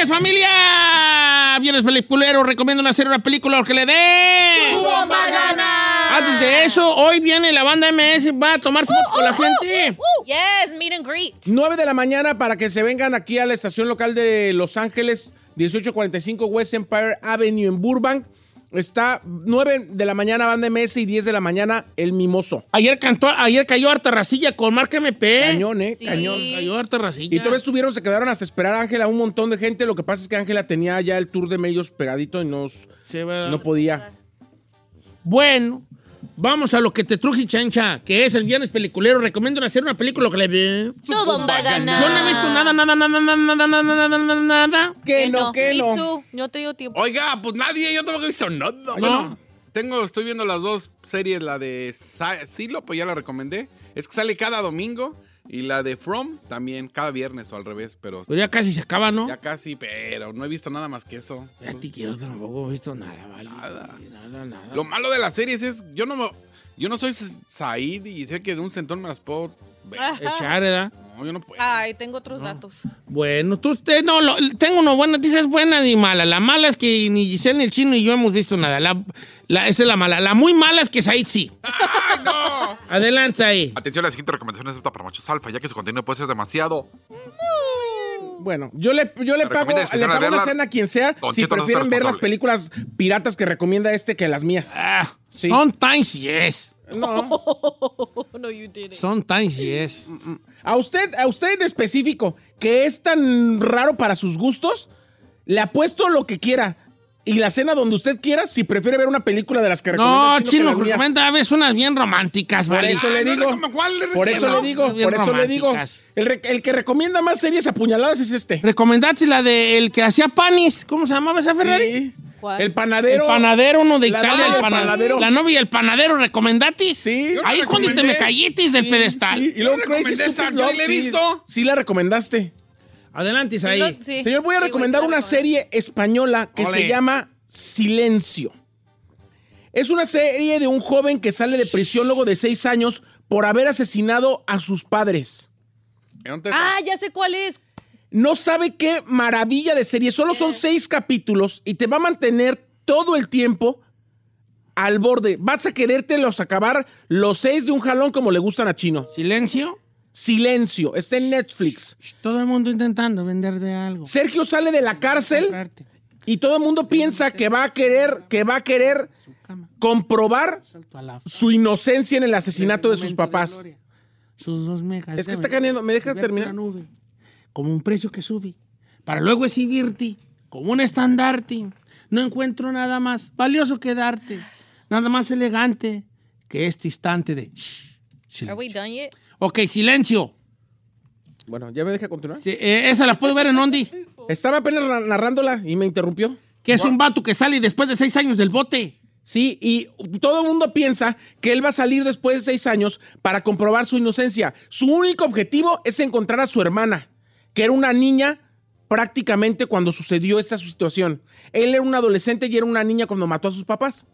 días familia. Viernes peliculero, recomiendo hacer una película que le dé. bomba gana! Antes de eso, hoy viene la banda MS, va a tomarse foto con la gente. Yes, meet and greet. 9 de la mañana para que se vengan aquí a la estación local de Los Ángeles, 1845 West Empire Avenue en Burbank. Está 9 de la mañana Banda MS y 10 de la mañana El Mimoso. Ayer cantó, ayer cayó harta racilla con Marca MP. Cañón, ¿eh? Sí. Cañón. Cayó harta racilla. Y todavía estuvieron, se quedaron hasta esperar a Ángela un montón de gente. Lo que pasa es que Ángela tenía ya el tour de medios pegadito y nos, no podía. Bueno, Vamos a lo que te truje, chancha, que es el viernes peliculero. Recomiendo hacer una película que le ve. Su bomba. Yo no he visto nada, nada, nada, nada, nada, nada, nada, nada. Que no, que no. no. No te dio tiempo. Oiga, pues nadie, yo tampoco he visto nada. No. Bueno, tengo, estoy viendo las dos series, la de Silo, pues ya la recomendé. Es que sale cada domingo. Y la de From también, cada viernes o al revés, pero Pero ya casi se acaba, ¿no? ya casi, pero no he visto nada más que eso. Fíjate que yo tampoco he visto nada, ¿vale? Nada. Nada, nada. Lo malo de las series es, yo no me- yo no soy Said y sé que de un centón me las puedo ver. Echar, ¿verdad? No, yo no puedo. Ay, tengo otros datos. Bueno, tú, usted, no, lo- tengo una buena noticia, es buena ni mala. La mala es que ni Giselle, ni el chino, ni yo hemos visto nada. La, la- esa es la mala. La muy mala es que Said sí. ¡Ay, Adelante ahí. Atención, la siguiente recomendación es apta para machos alfa, ya que su contenido puede ser demasiado. Bueno, yo le, yo le ¿Me pago, le pago a una cena a quien sea Don si no prefieren ver las películas piratas que recomienda este que las mías. Ah, Sí. Sometimes yes. No. no, you didn't. Sometimes yes. A usted, a usted en específico, que es tan raro para sus gustos, le apuesto lo que quiera. Y la cena donde usted quiera, si prefiere ver una película de las que recomienda. No, chino, recomienda a veces unas bien románticas, Por ¿vale? eso le Ay, no, digo. no, ¿cuál le Por eso le digo, por eso le digo. El, re- el que recomienda más series apuñaladas es este. Recomendaste la de el que hacía panis. ¿Cómo se llamaba esa Ferrari? Sí. ¿Cuál? El panadero. El panadero, uno de Italia, el panadero. La novia y el panadero, ¿recomendatis? Sí. Ahí cuando te me cayetis del Sí, pedestal. sí. Y luego Crazy Stupid Love, la he sí. visto. Sí la recomendaste. Adelante, Sí, ahí. lo- sí. Señor, voy a Sí, recomendar una serie española que Ole. se llama Silencio. Es una serie de un joven que sale de prisión luego de seis años por haber asesinado a sus padres. Entonces, Ah, ya sé cuál es. No sabe qué maravilla de serie. Solo son seis capítulos y te va a mantener todo el tiempo al borde. Vas a querértelos acabar los seis de un jalón como le gustan a Chino. Silencio. Silencio. Está en Netflix. Todo el mundo intentando vender de algo. Sergio sale de la cárcel y todo el mundo piensa que va a querer, que va a querer comprobar su inocencia en el asesinato de sus papás. gloria. Sus dos megas. Es que está caneando. ¿Me dejas ver terminar? como un precio que sube. Para luego exhibirte como un estandarte. No encuentro nada más valioso que darte. Nada más elegante que este instante de... shh, Are we done yet? Ok, silencio. Bueno, ¿ya me deja continuar? Sí, eh, esa la puedo ver en Ondi. Estaba apenas na- narrándola y me interrumpió. Que es un vato que sale después de seis años del bote. Sí, y todo el mundo piensa que él va a salir después de seis años para comprobar su inocencia. Su único objetivo es encontrar a su hermana, que era una niña prácticamente cuando sucedió esta situación. Él era un adolescente y era una niña cuando mató a sus papás.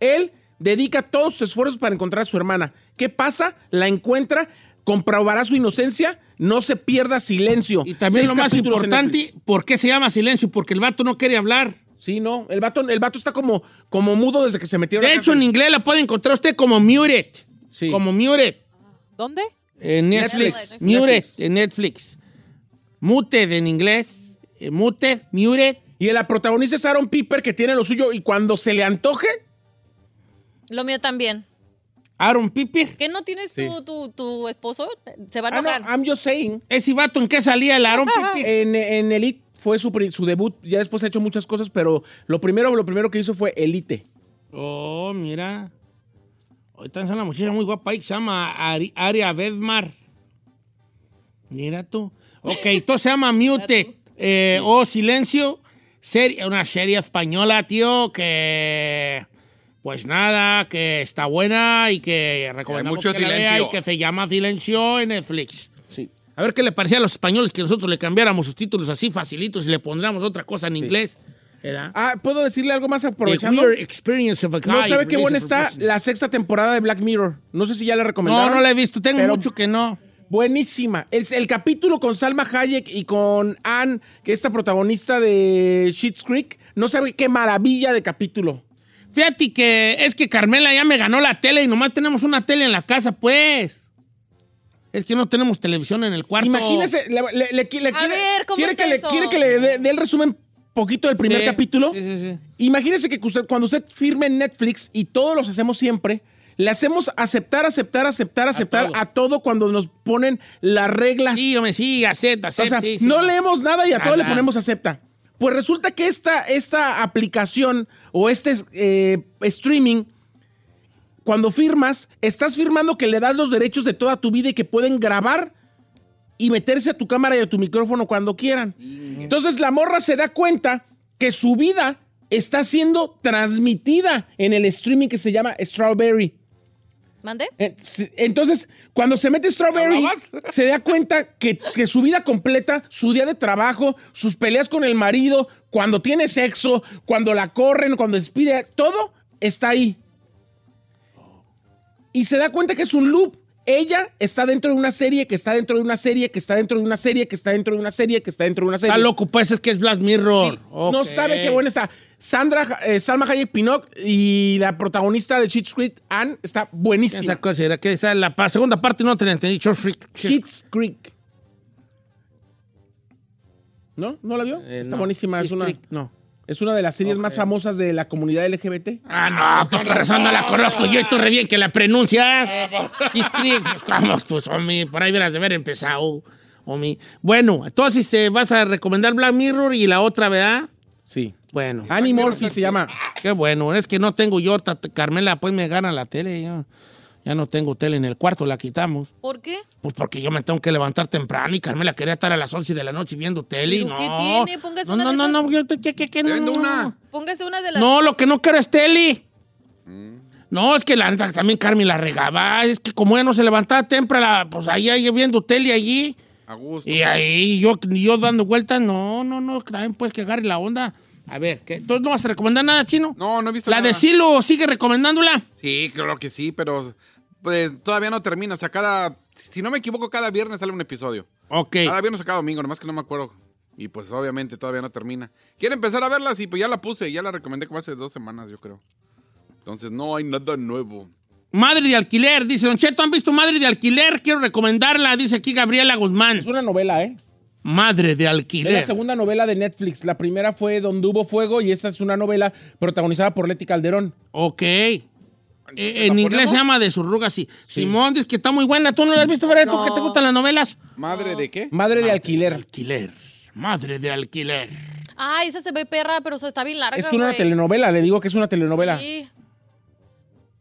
Él dedica todos sus esfuerzos para encontrar a su hermana. ¿Qué pasa? La encuentra, comprobará su inocencia, no se pierda silencio. Y también Seis lo más importante. ¿por qué se llama silencio? Porque el vato no quiere hablar. Sí, no, el vato, el vato está como, como mudo desde que se metió a la De hecho, cárcel. en inglés la puede encontrar usted como muted. Sí. Como muted. ¿Dónde? En Netflix. Netflix. Muted Netflix. en Netflix. Muted en inglés. Eh, muted, muted. Y la protagonista es Aaron Piper, que tiene lo suyo, y cuando se le antoje, Lo mío también. Aaron Piper. ¿Qué no tienes Sí. tu, tu, tu esposo? Se va a ah, no, enojar. I'm just saying, Ese vato, ¿en qué salía el Aaron Piper? en, en Elite fue su, debut, ya después ha hecho muchas cosas, pero lo primero, lo primero que hizo fue Elite. Oh, mira. Ahorita es una muchacha muy guapa ahí que se llama Ari- Aria Bedmar. Mira tú. Ok, entonces se llama Mute. Eh, o Silencio. Serie- una serie española, tío, que... Pues nada, que está buena y que recomendamos mucho que la vea silencio. y que se llama Silencio en Netflix. Sí. A ver qué le parecía a los españoles que nosotros le cambiáramos sus títulos así facilitos y le pondríamos otra cosa en inglés. ¿verdad? Ah, ¿puedo decirle algo más aprovechando? Experience of a Guy. No sabe qué buena está la sexta temporada de Black Mirror. No sé si ya la recomendaron. No, no la he visto. Tengo pero mucho que no. Buenísima. El, el capítulo con Salma Hayek y con Anne, que es esta protagonista de Schitt's Creek, no sabe qué maravilla de capítulo. Fíjate que es que Carmela ya me ganó la tele y nomás tenemos una tele en la casa, pues. Es que no tenemos televisión en el cuarto. Imagínese, le, le- le- le quiere, ver, ¿cómo quiere está que eso? quiere que le dé el resumen poquito del primer Sí, capítulo. Sí, sí, sí. Imagínese que usted- cuando usted firme en Netflix, y todos los hacemos siempre, le hacemos aceptar, aceptar, aceptar, aceptar todo. a todo, cuando nos ponen las reglas. Sí, hombre, sí, acepta, o acepta. sea, sí, sí. no leemos nada y a todo le ponemos acepta. Pues resulta que esta, esta aplicación o este eh, streaming, cuando firmas, estás firmando que le das los derechos de toda tu vida y que pueden grabar y meterse a tu cámara y a tu micrófono cuando quieran. Entonces la morra se da cuenta que su vida está siendo transmitida en el streaming que se llama Strawberry. ¿Mande? Eh, Entonces, cuando se mete Strawberry, se da cuenta que, que su vida completa, su día de trabajo, sus peleas con el marido, cuando tiene sexo, cuando la corren, cuando despide, todo está ahí. Y se da cuenta que es un loop. Ella está dentro de una serie, que está dentro de una serie, que está dentro de una serie, que está dentro de una serie, que está dentro de una serie. Está loco, pues es que es Black Mirror. Sí, No sabe qué buena está. Sandra, eh, Salma Hayek Pinnock y la protagonista de Schitt's Creek, Anne, está buenísima. Esa cosa era que esa, la segunda parte no te la entendí. Schitt's Creek. ¿No? ¿No la vio? Eh, Está no. buenísima. Es una, Creek, no. es una de las series más famosas de la comunidad LGBT. Ah, no, pues con razón no la conozco yo y tú re bien que la pronuncias. Schitt's Creek, pues vamos, pues, homie, por ahí verás de haber empezado, homie. Bueno, entonces eh, vas a recomendar Black Mirror y la otra, ¿verdad? Bueno, Annie Murphy se llama. qué bueno. Es que no tengo yo, Carmela, pues me gana la tele. Yo ya no tengo tele en el cuarto, la quitamos. ¿Por qué? Pues porque yo me tengo que levantar temprano y Carmela quería estar a las 11 de la noche viendo tele. y ¿Pero no. qué tiene? Póngase no, una no, de no, esas. no, yo te- ¿qué, qué, qué? No, no, una. no. Póngase una de las. No, lo que no quiero es tele. No, es que la también Carmen la regaba. Es que como ella no se levantaba temprano, pues ahí, ahí viendo tele allí. A gusto. Y ahí yo, yo dando vueltas, no, no, no, también pues que agarre la onda. A ver, ¿qué? ¿tú no vas a recomendar nada, chino? No, no he visto La nada. de Silo, sigue recomendándola. Sí, creo que sí, pero pues todavía no termina. O sea, cada. Si no me equivoco, cada viernes sale un episodio. Ok. Cada viernes o cada domingo, nomás que no me acuerdo. Y pues obviamente todavía no termina. ¿Quieren empezar a verla? Sí, pues ya la puse, ya la recomendé como hace dos semanas, yo creo. Entonces no hay nada nuevo. Madre de alquiler, dice Don Cheto, ¿han visto Madre de alquiler? Quiero recomendarla, dice aquí Gabriela Guzmán. Es una novela, ¿eh? Madre de Es la alquiler. segunda novela de Netflix. La primera fue Donde hubo fuego y esta es una novela protagonizada por Leti Calderón. Ok. Eh, en inglés se llama De Surrugas, sí. Simón dice que está muy buena. ¿Tú no la has visto, Fred? ¿Tú que te gustan las novelas? ¿Madre de qué? Madre de alquiler. Alquiler. Madre de alquiler. Ay, esa se ve perra, pero eso está bien larga, Es una telenovela, le digo que es una telenovela. Sí.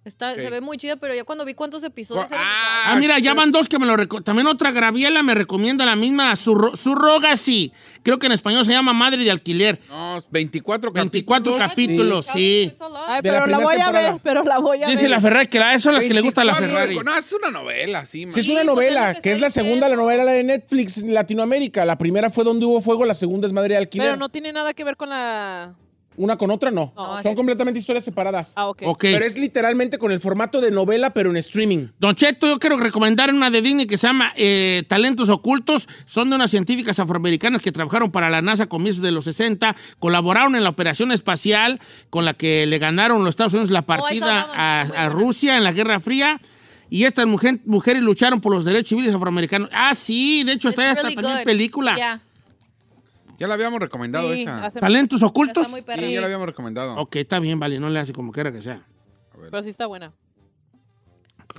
Está, Se ve muy chida, pero ya cuando vi cuántos episodios eran, Ah, mira, ya van dos que me lo También otra Graviela me recomienda la misma, Surro- Surrogacy. Creo que en español se llama Madre de Alquiler. No, 24 24 capítulos, sí. Ay, la pero la voy a ver, pero la voy a Dice ver. la Ferrari que la, eso es las que le gusta a la 24, Ferrari. No, es una novela, sí, man. Sí, es Sí, una pues, es novela, lo que que es la segunda, la novela de Netflix en Latinoamérica. La primera fue Donde hubo fuego, la segunda es Madre de Alquiler. Pero no tiene nada que ver con la... Una con otra no. No, Son sí. completamente historias separadas. Ah, ok. Ok. Pero es literalmente con el formato de novela, pero en streaming. Don Cheto, yo quiero recomendar una de Disney que se llama eh, Talentos Ocultos. Son de unas científicas afroamericanas que trabajaron para la NASA a comienzos de los 60. Colaboraron en la operación espacial con la que le ganaron los Estados Unidos la partida hablaban, a. Rusia en la Guerra Fría. Y estas mujer- mujeres lucharon por los derechos civiles afroamericanos. Ah, sí, de hecho está hasta really también good. película. Ya. Ya la habíamos recomendado Sí, esa. hace- Talentos Ocultos. Está muy perra. Sí, ya la habíamos recomendado. Ok, está bien, vale, no le hace como quiera que sea. Pero sí está buena.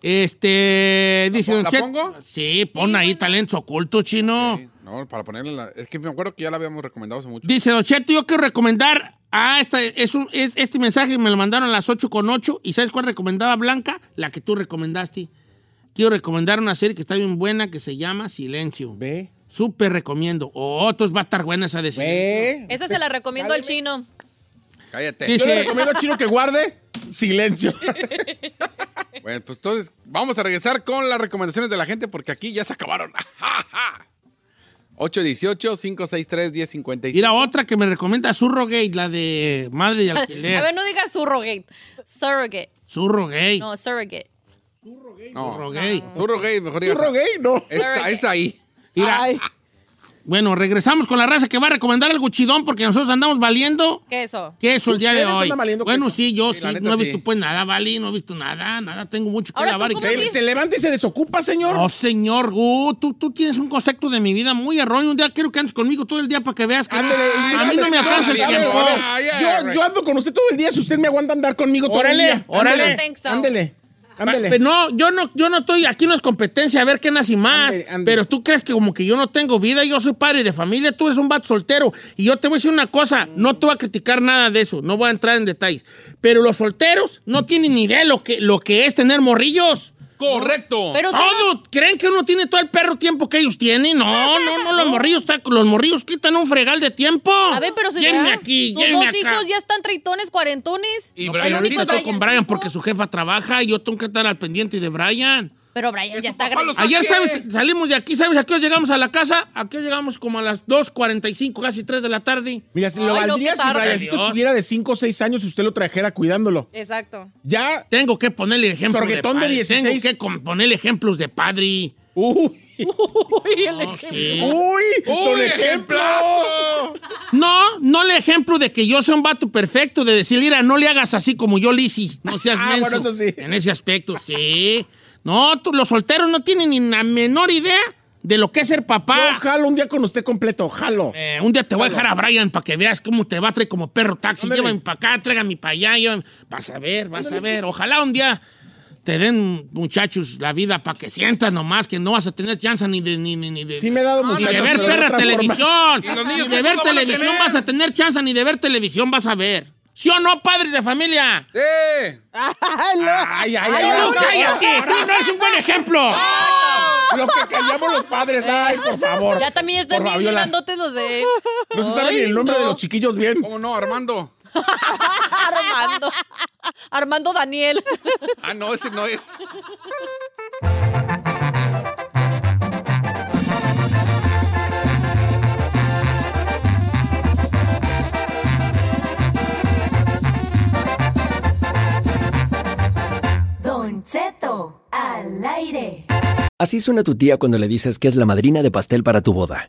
Este, dice pon- Don la Cheto. pongo? Sí, pon ahí Talentos Ocultos, chino. Sí, No, para ponerle la... Es que me acuerdo que ya la habíamos recomendado hace mucho. Dice Don Cheto, yo quiero recomendar a esta, es un, es- este mensaje me lo mandaron a las 8 con 8 y ¿sabes cuál recomendaba Blanca? La que tú recomendaste. Quiero recomendar una serie que está bien buena que se llama Silencio. Ve, Súper recomiendo. Oh, entonces va a estar buena esa de Silencio. ve. Esa se la recomiendo al chino. Cállate. Yo le recomiendo al chino que guarde silencio. Bueno, pues entonces vamos a regresar con las recomendaciones de la gente porque aquí ya se acabaron. 818-563-1055. Mira, otra que me recomienda Surrogate, la de Madre de A ver, Alquiler. no digas surrogate. Surrogate. Surrogate. No, surrogate. No, Surrogate. Surro gay, mejor digas. Churro gay, no. Es, es ahí. Mira, Ay, bueno, regresamos con la raza que va a recomendar algo chidón porque nosotros andamos valiendo. ¿Qué es eso? ¿Qué es el día de hoy? Bueno, queso. sí, yo Sí, sí, la neta no he sí. visto pues nada, Vali, no he visto nada, nada, tengo mucho que Ahora, lavar. ¿tú y dices? Se levanta y se desocupa, señor. No, señor, Gu, tú, tú tienes un concepto de mi vida muy erróneo. Un día quiero que andes conmigo todo el día para que veas que Ándele, y a mí no me alcanza el tiempo. yo, ando con usted todo el día si usted me aguanta andar conmigo todo el día. órale. Ándele, Pero no, yo no, yo no estoy, aquí no es competencia a ver qué nace más. Pero tú crees que como que yo no tengo vida, yo soy padre de familia, tú eres un vato soltero. Y yo te voy a decir una cosa, no te voy a criticar nada de eso, no voy a entrar en detalles. Pero los solteros no tienen ni idea lo que, lo que es tener morrillos. Correcto. Pero Todo, ¿creen que uno tiene todo el perro tiempo que ellos tienen? No, no, no, los morrillos, los morrillos quitan un fregal de tiempo. A ver, pero si Llévenme aquí, llévenme dos acá. hijos ya están treitones, cuarentones. Y No, Brian, ahorita estoy con Brian porque su jefa trabaja y yo tengo que estar al pendiente de Brian. Pero Brian ya está grande. Ayer. ¿sabes? Salimos de aquí, ¿sabes a qué hora llegamos a la casa? ¿A qué hora llegamos? Como a las 2.45, casi 3 de la tarde. Mira, si Ay, lo no, valdría qué si. Briancito estuviera de 5 o 6 años y usted lo trajera cuidándolo. Exacto. Ya. Tengo que ponerle ejemplos de Sorguetón de padre. 16. Tengo que ponerle ejemplos de padre. Uy. No, sí. Uy. ¡Uy, ejemplo. No, no le ejemplo de que yo sea un vato perfecto, de decir, mira, no le hagas así como yo hice. No seas Ah, menso. bueno, eso sí. En ese aspecto, sí. No, tú- los solteros no tienen ni la menor idea de lo que es ser Yo papá. jalo un día con usted completo, jalo. Eh, un día te voy a dejar a Brian para que veas cómo te va a traer como perro taxi. Ándale. Llévame para acá, tráigame para allá. llévame- Vas a ver, vas a ver. Ojalá un día te den, muchachos, la vida para que sientas nomás que no vas a tener chance ni de... Ni, ni, ni de Sí me he dado ni muchachos, de ver perra forma. televisión. Y los niños Ni de ver a televisión vas a tener chance, ni de ver televisión vas a ver. ¿Sí o no, padres de familia? ¡Sí! Ay, no. Ay, ay, ¡Ay, ay. no, cállate! ¡Tú no eres un buen ejemplo! Lo que callamos los padres. Ay, por favor. Ya también están Por bien grandotes los de... No se sabe ni el nombre de los chiquillos bien. ¿Cómo no, Armando? Armando. Armando Daniel. Ah, no, ese no es. Don Cheto, al aire. Así suena tu tía cuando le dices que es la madrina de pastel para tu boda.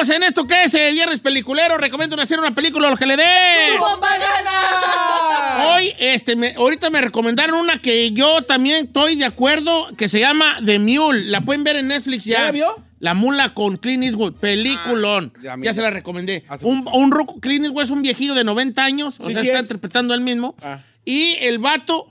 estamos en esto que es eh, Viernes Peliculero. Recomiendo hacer una película a lo que le dé. Hoy, este, me- ahorita me recomendaron una que yo también estoy de acuerdo, que se llama The Mule. La pueden ver en Netflix ya. ¿Ya la vio? La mula con Clint Eastwood, peliculón. Ah, ya se la recomendé. Un, un ruco, Clint Eastwood es un viejillo de 90 años, o sea, sí está es. interpretando él mismo. Ah. Y el vato,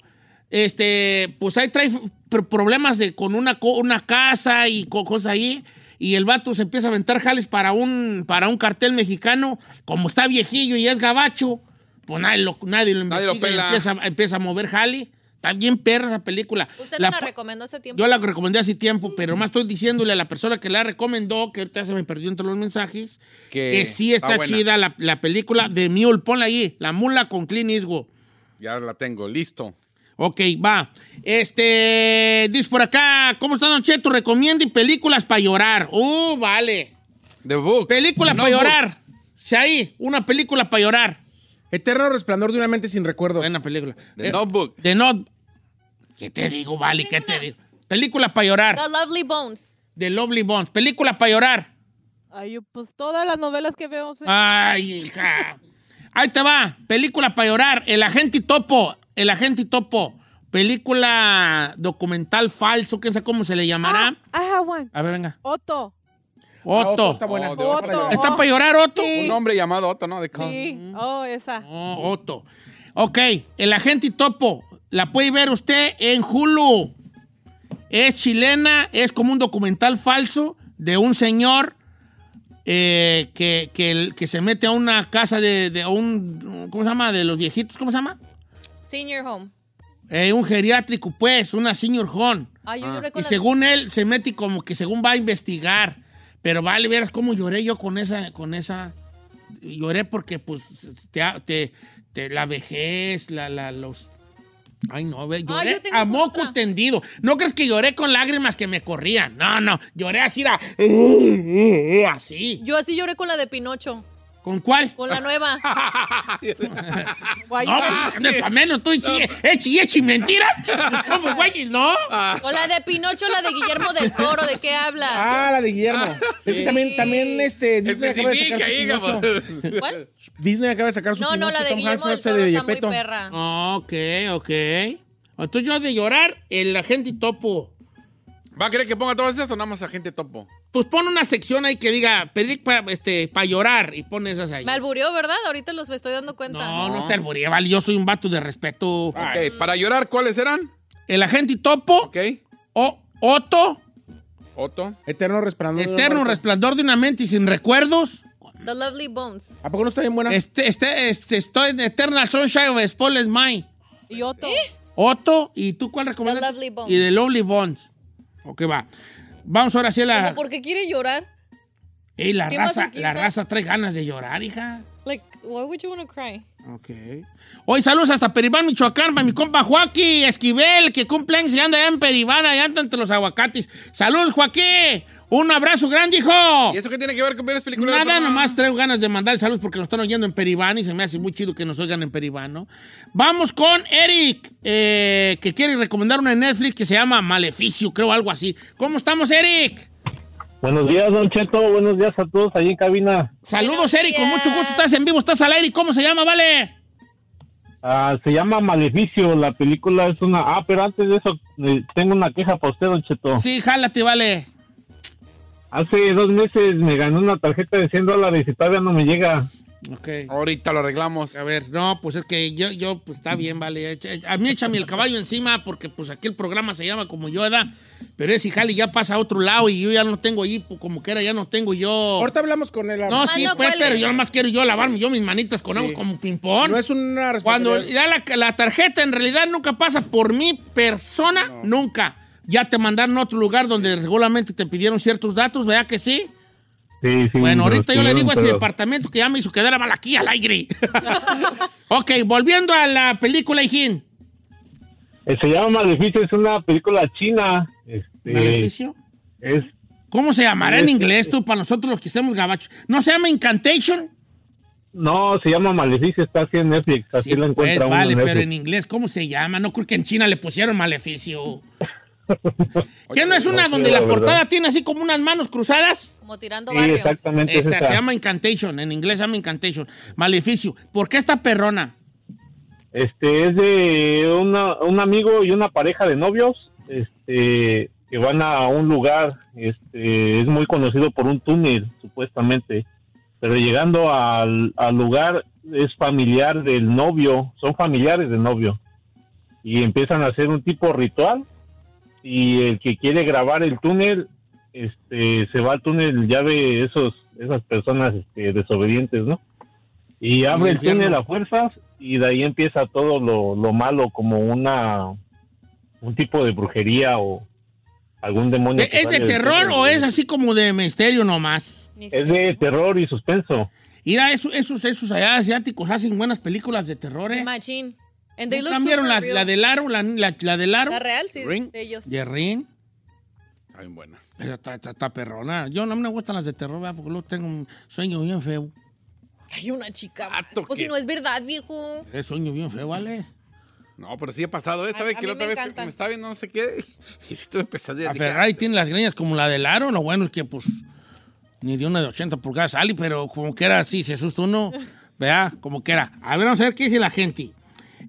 este, pues ahí trae pr- problemas de, con una, una casa y co- cosas ahí. Y el vato se empieza a aventar jales para un, para un cartel mexicano. Como está viejillo y es gabacho, pues nadie lo, nadie lo Nadie lo investiga y pela. empieza, empieza a mover jale. Está bien perra esa película. Usted La me la recomendó hace tiempo. yo la recomendé hace tiempo, pero más estoy diciéndole a la persona que la recomendó, que ahorita se me perdió entre los mensajes, Que que, sí está, chida la, la película de Mule. Ponla ahí, La Mula con Clint Eastwood. Ya la tengo, listo. Ok, va. Este, dice por acá, ¿cómo está Don Cheto? Recomiende películas para llorar. Uh, vale. The Book. Película No para llorar. Sí, ahí, una película para llorar. Eterno resplandor de una mente sin recuerdos. Buena película. The Eh, Notebook. The Not... ¿Qué te digo, vale? ¿Qué te digo? Película para llorar. The Lovely Bones. The Lovely Bones. Película para llorar. Ay, pues todas las novelas que veo. sí. Ay, hija. Ahí te va. Película para llorar. El agente Topo. El agente Topo. Película documental falso. ¿Quién sabe cómo se le llamará? Ah, I have one. A ver, venga. Otto. Ah, Otto. está buena. Oh, otra Otto. llorar. ¿Está para llorar, Otto? Sí. Un hombre llamado Otto, ¿no? De Sí. Oh, esa. Oh, Otto. Ok. El agente Topo. La puede ver usted en Hulu. Es chilena. Es como un documental falso de un señor eh, que, que- que se mete a una casa de, de un... ¿Cómo se llama? De los viejitos. ¿Cómo se llama? Senior Home. Eh, un geriátrico, pues, una senior home. Ay, yo lloré con Y la- según él, se mete y como que según va a investigar. Pero vale, verás cómo lloré yo con esa, con esa. Lloré porque, pues, te, te- te- la vejez, la, la, los. Ay, no, ve, lloré yo tengo a moco otra. tendido. No crees que lloré con lágrimas que me corrían. No, no. Lloré así, era. Así. Yo así lloré con la de Pinocho. ¿Con cuál? Con la nueva. Guay, No, pues, de pa' menos tú echi, echi, echi mentiras. ¿Cómo, güey? No. Con la de Pinocho, la de Guillermo del Toro. ¿De qué habla? Ah, la de Guillermo. Es que también, también este, Disney acaba de sacar su Pinocho. ¿Cuál? Disney acaba de sacar su No, no, la de Tom Guillermo Hanks del Toro de está muy perra. Ok, ok. Entonces yo de llorar, el agente topo. ¿Va a querer que ponga todas esas o nada más agente topo? Pues pon una sección ahí que diga, pedir para este, pa llorar y pon esas ahí. Me alburió, ¿verdad? Ahorita los me estoy dando cuenta. No, no te alburía, vale. Yo soy un vato de respeto. Ok, para llorar, ¿cuáles eran? El agente topo, Ok. o, Otto, Otto. Eterno resplandor. eterno resplandor de una mente y sin recuerdos. The Lovely Bones. ¿A poco no está bien buena? Este, este, este, estoy en Eternal Sunshine of Spotless Mind. Y Otto. Otto, ¿y tú cuál recomiendas? The Lovely Bones. Y The Lovely Bones. Ok, va. Vamos ahora sí a la... ¿Cómo ¿Por qué quiere llorar? Ey, la ¿Qué raza, la raza trae ganas de llorar, hija. Like, why would you want to cry? Ok. Hoy saludos hasta Peribán, Michoacán, para mi compa Joaquín Esquivel, que cumple años y anda allá en Peribán, allá anda entre los aguacates. Saludos, Joaquín. Un abrazo grande, hijo. ¿Y eso qué tiene que ver con ver las películas? Nada, nomás traigo ganas de mandar saludos porque nos están oyendo en Peribán y se me hace muy chido que nos oigan en Peribán, ¿no? Vamos con Eric, eh, que quiere recomendar una en Netflix que se llama Maleficio, creo, algo así. ¿Cómo estamos, Eric? Buenos días, Don Cheto. Buenos días a todos ahí en cabina. Saludos, Eric, con mucho gusto. Estás en vivo, estás al aire. ¿Cómo se llama, vale? Ah, se llama Maleficio, la película es una... Ah, pero antes de eso, eh, tengo una queja para usted, Don Cheto. Sí, jálate, vale. Hace dos meses me gané una tarjeta de 100 dólares y todavía no me llega. Ok. Ahorita lo arreglamos. A ver, no, pues es que yo, yo pues está bien, vale. A mí échame el caballo encima porque pues aquí el programa se llama como yo, ¿verdad? Pero ese jale ya pasa a otro lado y yo ya no tengo allí, pues, como que era, ya no tengo yo... Ahorita hablamos con él. No, sí, pues, pero yo nomás quiero yo lavarme yo mis manitas con agua como ping-pong. No es una Cuando ya la, la tarjeta en realidad nunca pasa por mi persona, nunca. Ya te mandaron a otro lugar donde regularmente te pidieron ciertos datos, ¿verdad que sí? Sí, sí. Bueno, ahorita yo le digo a ese departamento que ya me hizo quedar mal aquí al aire. ok, volviendo a la película, Hijín. Eh, se llama Maleficio, es una película china. Este, ¿Maleficio? Es... ¿Cómo se llamará en inglés tú, para nosotros los que estemos gabachos? ¿No se llama Incantation? No, se llama Maleficio, está así en Netflix, así Sí, la pues, encuentra uno vale, en pero en inglés, ¿cómo se llama? No creo que en China le pusieron maleficio. ¿Qué no es una no sé, donde la portada tiene así como unas manos cruzadas? Como tirando Sí, barrio. exactamente es Esa, esa. se llama Incantation, en inglés se llama Incantation. Maleficio. ¿Por qué esta perrona? Este es de una- un amigo y una pareja de novios, este, que van a un lugar, este, es muy conocido por un túnel, supuestamente, pero llegando al, al lugar es familiar del novio, son familiares del novio, y empiezan a hacer un tipo ritual, y el que quiere grabar el túnel, este, se va al túnel, ya ve esos, esas personas este, desobedientes, ¿no? Y abre el túnel a fuerzas y de ahí empieza todo lo, lo malo como una un tipo de brujería o algún demonio. ¿Es de terror o es así como de misterio nomás? Es de terror y suspenso. Mira, esos, esos, esos allá asiáticos hacen buenas películas de terror, ¿eh? Machín. And they ¿No look cambiaron la, la del aro, la, la, la del aro? La real, sí, Ring. de ellos. De Rin. Está bien buena. Está, está, está perrona. Yo no me gustan las de terror, ¿verdad? porque luego tengo un sueño bien feo. Hay una chica. Pues si no es verdad, viejo. Es sueño bien feo, ¿vale? No, pero sí ha pasado, ¿eh? ¿Sabe A- a que la otra me vez encanta. me estaba viendo no sé qué? Y sí tuve pesadillas. A Dije, Ferrari tiene las greñas como la del aro. Lo bueno es que, pues, ni de una de 80 pulgadas sale, pero como que era así, se asusta uno. Vea, como que era. A ver, vamos a ver qué dice la gente.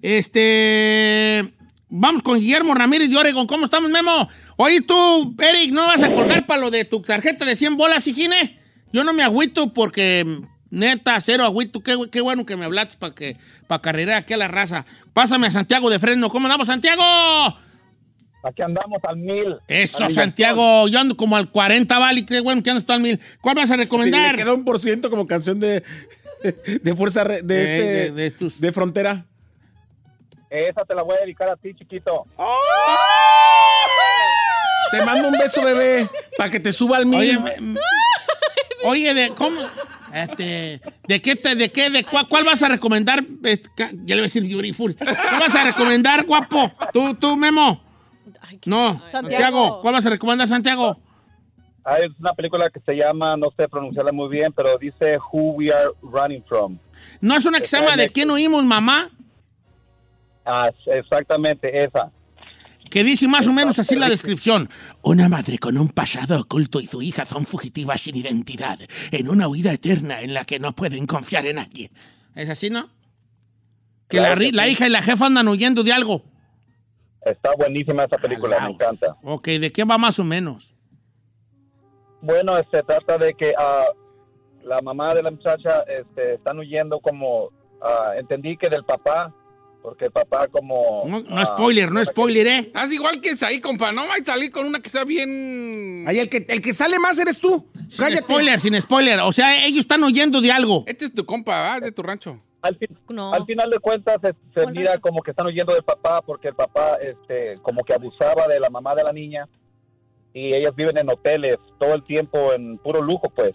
Este. Vamos con Guillermo Ramírez de Oregon. ¿Cómo estamos, Memo? Oye, tú, Eric, ¿no vas a colgar para lo de tu tarjeta de 100 bolas, hijine? Yo no me agüito porque, neta, cero agüito. Qué, qué bueno que me hablaste para que para carrera aquí a la raza. Pásame a Santiago de Fresno. ¿Cómo andamos, Santiago? Aquí andamos al mil. Eso, Santiago. Yo ando como al 40, vale. Qué bueno que andas tú al mil. ¿Cuál vas a Sí, recomendar? le queda un por ciento como canción de, de fuerza de, este de- de, de frontera. Esa te la voy a dedicar a ti, chiquito. Te mando un beso, bebé, para que te suba al mil. Oye, me- oye, de cómo. Este, ¿De qué, te, de qué, de cuál, cuál vas a recomendar? Este, ya le voy a decir Beautiful. ¿Cuál vas a recomendar, guapo? ¿Tú, tú, Memo? No, Santiago. Santiago. ¿Cuál vas a recomendar, Santiago? Ah, es una película que se llama, no sé pronunciarla muy bien, pero dice Who We Are Running From. ¿No es una que se llama ¿De quién oímos, mamá? Ah, exactamente, esa. Que dice más o menos así la descripción. Una madre con un pasado oculto y su hija son fugitivas sin identidad, en una huida eterna en la que no pueden confiar en nadie. ¿Es así, no? Que la, Claro que ri- la sí. hija y la jefa andan huyendo de algo. Está buenísima esa película, me encanta. Ok, ¿de qué va más o menos? Bueno, se trata de que ah, la mamá de la muchacha este, están huyendo como, ah, entendí que del papá, porque el papá como... No, no ah, spoiler, no spoiler, ¿eh? Haz igual que ahí, compa. No vais a salir con una que sea bien. Ay, el que, el que sale más eres tú. Sin Cállate. spoiler, sin spoiler. O sea, ellos están huyendo de algo. Este es tu compa, ¿ah? De tu rancho. Al, fin- No. al final de cuentas se, mira como que están huyendo del papá porque el papá este, como que abusaba de la mamá de la niña y ellas viven en hoteles todo el tiempo en puro lujo pues.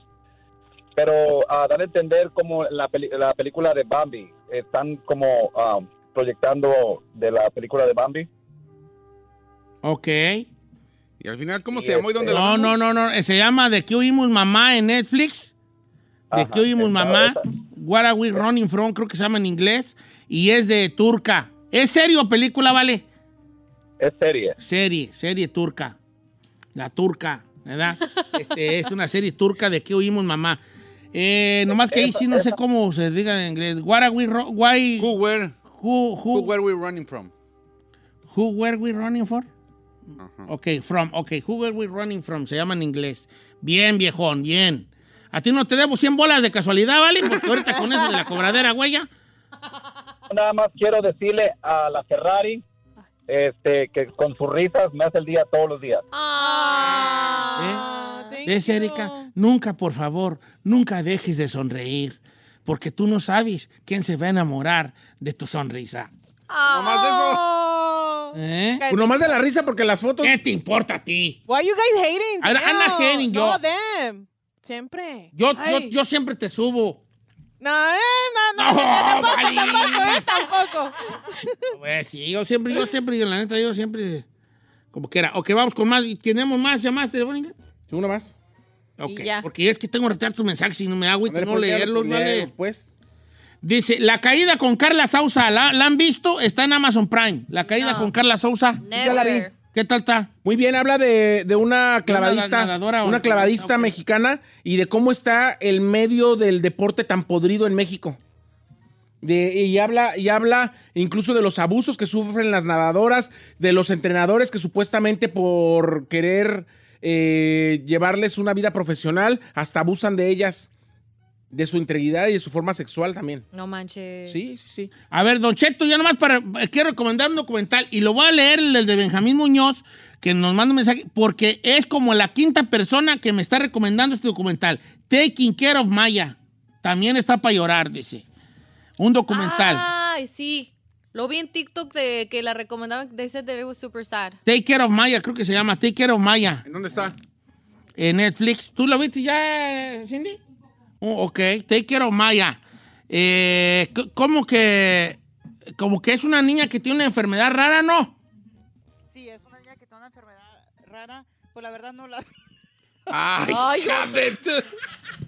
Pero a dar a entender como la, peli- la película de Bambi, están como ah, proyectando de la película de Bambi. Ok. Y al final, ¿cómo Y se llamó y dónde la No, vemos? no, no, no. Se llama ¿De qué oímos mamá en Netflix? ¿De Ajá, qué oímos esa- mamá? esa. What are we running from? Creo que se llama en inglés. Y es de turca. ¿Es serio o película, vale? Es serie. Serie, serie turca. La turca, ¿verdad? Este, es una serie turca de qué oímos mamá. Eh, nomás que ahí sí no sé cómo se diga en inglés. What are we why- Who, where? Who, who, Who were we running from? who were we running for? Ajá. Ok, from, ok, who were we running from? Se llama en inglés. Bien, viejón, bien. A ti no te debo 100 bolas de casualidad, ¿vale? Porque ahorita con eso de la cobradera, huella. Nada más quiero decirle a la Ferrari este, que con sus risas me hace el día todos los días. ¿Ves, Erika? Nunca, por favor, nunca dejes de sonreír. Porque tú no sabes quién se va a enamorar de tu sonrisa. No más de eso. ¿Eh? Pues nomás de la risa porque las fotos. ¿Qué te importa a ti? Why you guys hating? Not Damn. hating, yo. No, them. Siempre. Yo, yo, yo siempre te subo. No, eh, no, no, No, no, tampoco, vale. tampoco, eh, tampoco. Pues sí, yo siempre, yo siempre, la neta, yo siempre. Como que era. Ok, vamos con más. ¿Tenemos más llamadas telefónicas? Uno más. Ok, Y ya. porque es que tengo que retirar tus mensajes y no me hago y no leerlos, léelos, pues. Dice, La caída con Carla Sousa, ¿la, la han visto? Está en Amazon Prime. La caída No. con Carla Sousa. Ya la vi. Never. ¿Qué tal está? Muy bien, habla de, de una clavadista, nadadora una clavadista mexicana y de cómo está el medio del deporte tan podrido en México. De- y habla y habla incluso de los abusos que sufren las nadadoras, de los entrenadores que supuestamente por querer eh, llevarles una vida profesional hasta abusan de ellas, de su integridad y de su forma sexual también. No manches. Sí, sí, sí. A ver, Don Cheto, ya nomás para. eh, Quiero recomendar un documental y lo voy a leer el de Benjamín Muñoz, que nos manda un mensaje, porque es como la quinta persona que me está recomendando este documental. Taking Care of Maya. También está para llorar, dice. Un documental. Ay, sí. Lo vi en TikTok de que la recomendaban. They said that it was super sad. Take Care of Maya, creo que se llama. Take Care of Maya. ¿En dónde está? En Netflix. ¿Tú lo viste ya, Cindy? Oh, ok, Take Care of Maya. Eh, c- como que, como que es una niña que tiene una enfermedad rara, ¿no? Sí, es una niña que tiene una enfermedad rara. Pues la verdad no la Ay, Ay.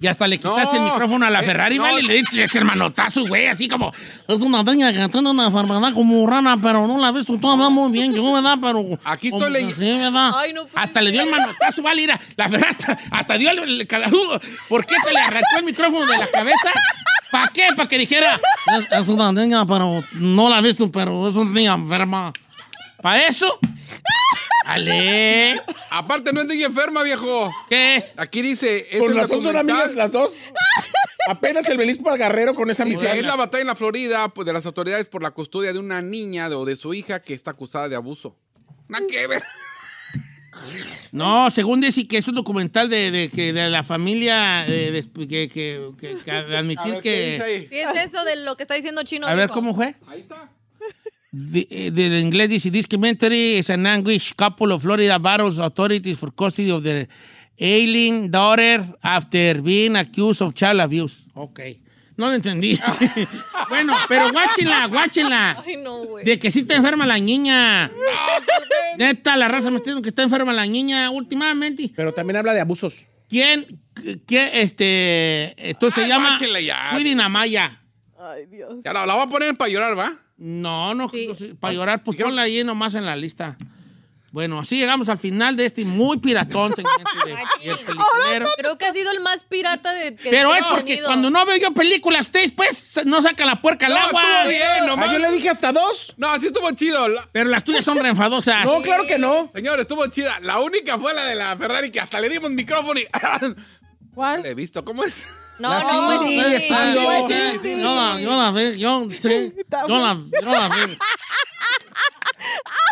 Y hasta le quitaste el No, micrófono a la eh, Ferrari, no. ¿vale? Y le diste ese manotazo, güey, así como... Es una niña que tiene una enfermedad como rara, pero no la he visto todavía muy bien, yo, ¿verdad? Pero... Aquí estoy leyendo. Sí, ¿verdad? Ay, no hasta le dio el manotazo, ¿vale? Mira, la Ferrari hasta, hasta dio el... el calajudo. ¿Por qué se le arrancó el micrófono de la cabeza? ¿Para qué? Para que dijera... Es, es una niña, pero no la he visto, pero es una niña enferma. ¿Para eso? Ale, Aparte, no es niña enferma, viejo. ¿qué es? Aquí dice. Es Con el las dos son documental. amigas, las dos. Apenas el Belis Guerrero con esa amistad. Dice, es la batalla en la Florida pues, de las autoridades por la custodia de una niña de- o de su hija que está acusada de abuso. Nada que ver. No, según dice que es un documental de, de, que de la familia, eh, de- que, que, que- que admitir que... Sí, es eso de lo que está diciendo Chino. A ver, dijo. ¿cómo fue? Ahí está. Eh, de- de inglés dice, documentary is an anguish couple of Florida battles authorities for custody of their ailing daughter after being accused of child abuse. Ok. No lo entendí. bueno, pero guáchenla, guáchenla. Ay, no, güey. De que sí está enferma la niña. Neta, la raza me está diciendo que está enferma la niña últimamente. Pero también habla de abusos. ¿Quién? ¿Qué? Este. Esto se Ay, llama. guáchenla ya. Cuiden a Maya. Ay, Dios. Ya la, la voy a poner para llorar, ¿va? No, no, Sí. para llorar, pues ponla ahí nomás en la lista. Bueno, así llegamos al final de este muy piratón segmento de. Creo que ha sido el más pirata de que Pero es porque tenido. cuando no veo yo películas, ustedes pues no saca la puerca al No, agua. estuvo bien, nomás. Ah, yo le dije hasta dos. No, sí estuvo chido. La- Pero las tuyas son reenfadosas. No, claro que no. Señor, estuvo chida. La única fue la de la Ferrari que hasta le dimos micrófono y. ¿Cuál? Le he visto, ¿cómo es? No, La no, sí, pues sí. sí, Sí, sí, Sí. Yo la, yo la vi, yo sí, yo la, yo la vi.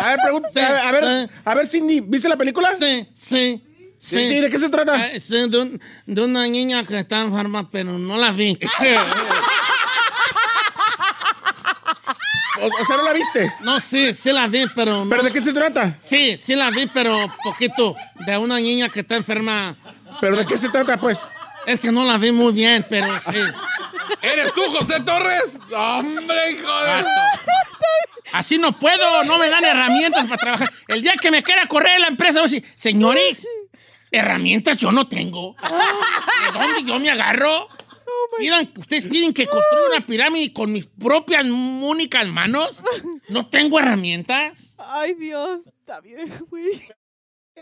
A ver, pregunta. Sí, a ver, a ver, sí. a ver, Cindy, ¿viste la película? Sí, sí, Sí, sí, ¿de qué se trata? Ah, sí, de, un- de una niña que está enferma, pero no la vi. O, o sea, ¿no la viste? No, sí, sí la vi, pero no. ¿Pero de qué se trata? Sí, sí la vi, pero poquito. De una niña que está enferma. ¿Pero de qué se trata, pues? Es que no la vi muy bien, pero sí. ¿Eres tú, José Torres? ¡Hombre, hijo de. Así no puedo, no me dan herramientas para trabajar. El día que me quiera correr la empresa, voy a decir, señores, herramientas yo no tengo. ¿De dónde yo me agarro? Miran, ustedes piden que construya una pirámide con mis propias únicas manos. No tengo herramientas. Ay, Dios. Está bien, güey.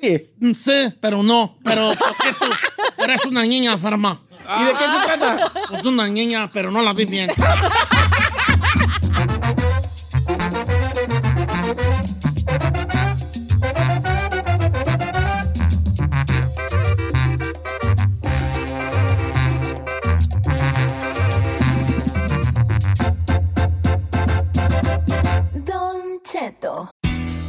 Sí, pero no. Pero ¿por qué tú eres una niña enferma? ¿Y de qué se trata? Pues una niña, pero no la vi bien.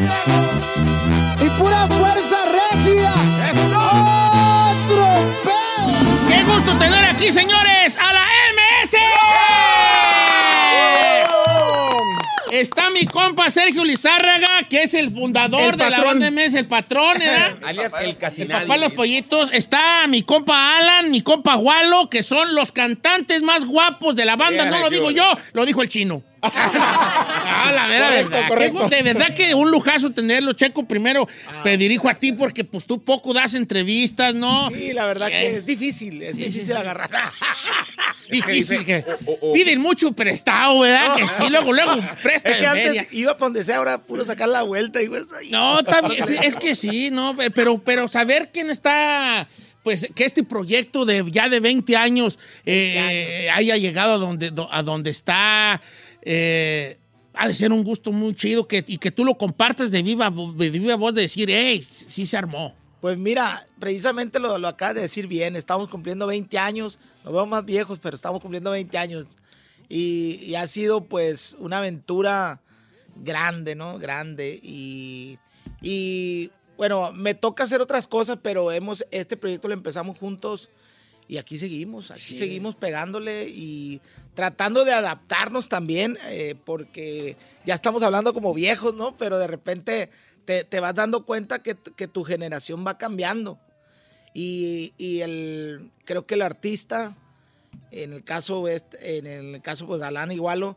Y pura fuerza regia. ¡Eso! ¡Otro pedo! ¡Qué gusto tener aquí, señores! ¡A la MS! Está mi compa Sergio Lizárraga, que es el fundador El de la patrón. banda MS, el patrón, ¿verdad? Alias el casi El papá de los pollitos. Está mi compa Alan, mi compa Walo, que son los cantantes más guapos de la banda. No lo digo yo, lo dijo el chino. ah, la vera Correcto, verdad. correcto. De verdad que un lujazo tenerlo. Checo, primero te dirijo a ti porque pues tú poco das entrevistas, ¿no? Sí, la verdad Eh. que es difícil, es Sí, difícil sí. agarrar. Difícil que... Piden mucho prestado, ¿verdad? Que sí, luego, luego presta Es que antes media. iba para donde sea, ahora puro sacar la vuelta y pues. No, también, es que sí, no, pero, pero saber quién está, pues que este proyecto de ya de 20 años eh, haya llegado a donde, do- a donde está, eh, ha de ser un gusto muy chido que, y que tú lo compartas de viva, de viva voz de decir, hey, sí se armó. Pues mira, precisamente lo, lo de decir bien, estamos cumpliendo 20 años, nos vemos más viejos, pero estamos cumpliendo 20 años. Y, y ha sido pues una aventura grande, ¿no? Grande. Y, y bueno, me toca hacer otras cosas, pero hemos, este proyecto lo empezamos juntos y aquí seguimos, aquí Sí. seguimos pegándole y tratando de adaptarnos también, eh, porque ya estamos hablando como viejos, ¿no? Pero de repente te, te vas dando cuenta que, que tu generación va cambiando. Y, y el, creo que el artista, en el caso, este- en el caso pues Alan Igualo,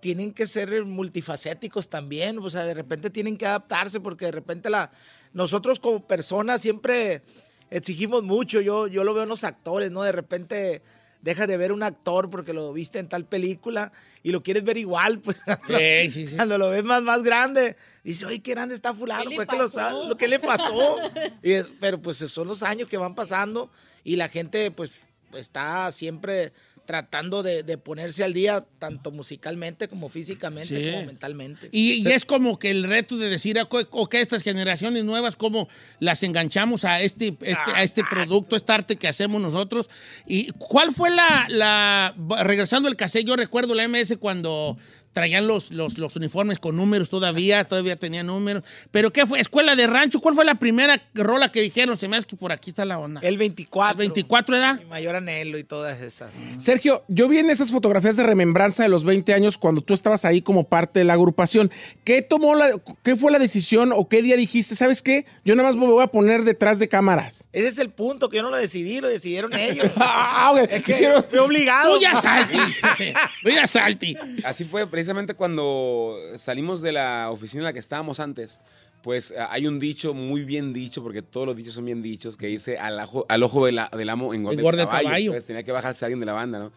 tienen que ser multifacéticos también, o sea, de repente tienen que adaptarse porque de repente la, nosotros como personas siempre exigimos mucho, yo, yo lo veo en los actores, ¿no? De repente dejas de ver un actor porque lo viste en tal película y lo quieres ver igual, pues Sí, sí, sí. cuando lo ves más, más grande, dices, oye, qué grande está fulano, ¿Qué le pues que lo pasó? sabe, lo que le pasó. Y es- pero pues son los años que van pasando y la gente pues está siempre tratando de, de ponerse al día, tanto musicalmente como físicamente, Sí. como mentalmente. Y, y es como que el reto de decir, ok, ok, estas generaciones nuevas, cómo las enganchamos a este, este- a este producto, este arte que hacemos nosotros. ¿Y cuál fue la, la regresando al cassette, yo recuerdo la MS cuando traían los, los, los uniformes con números todavía, todavía tenía números. Pero ¿qué fue? Escuela de rancho, ¿cuál fue la primera rola que dijeron? Se me hace que por aquí está la onda. El 24. ¿El 24 edad? Mi mayor anhelo y todas esas. Sergio, yo vi en esas fotografías de remembranza de los 20 años cuando tú estabas ahí como parte de la agrupación. ¿Qué tomó la, qué fue la decisión o qué día dijiste, sabes qué? Yo nada más me voy a poner detrás de cámaras. Ese es el punto, que yo no lo decidí, lo decidieron ellos. Ah. Es que Dijeron- fui obligado. Tú ya salti. Tú ya salti. Así fue precisamente cuando salimos de la oficina en la que estábamos antes. Pues ah, hay un dicho muy bien dicho, porque todos los dichos son bien dichos, que dice al, ajo- al ojo del, del amo en Engorda el caballo. Entonces tenía que bajarse alguien de la banda, ¿no?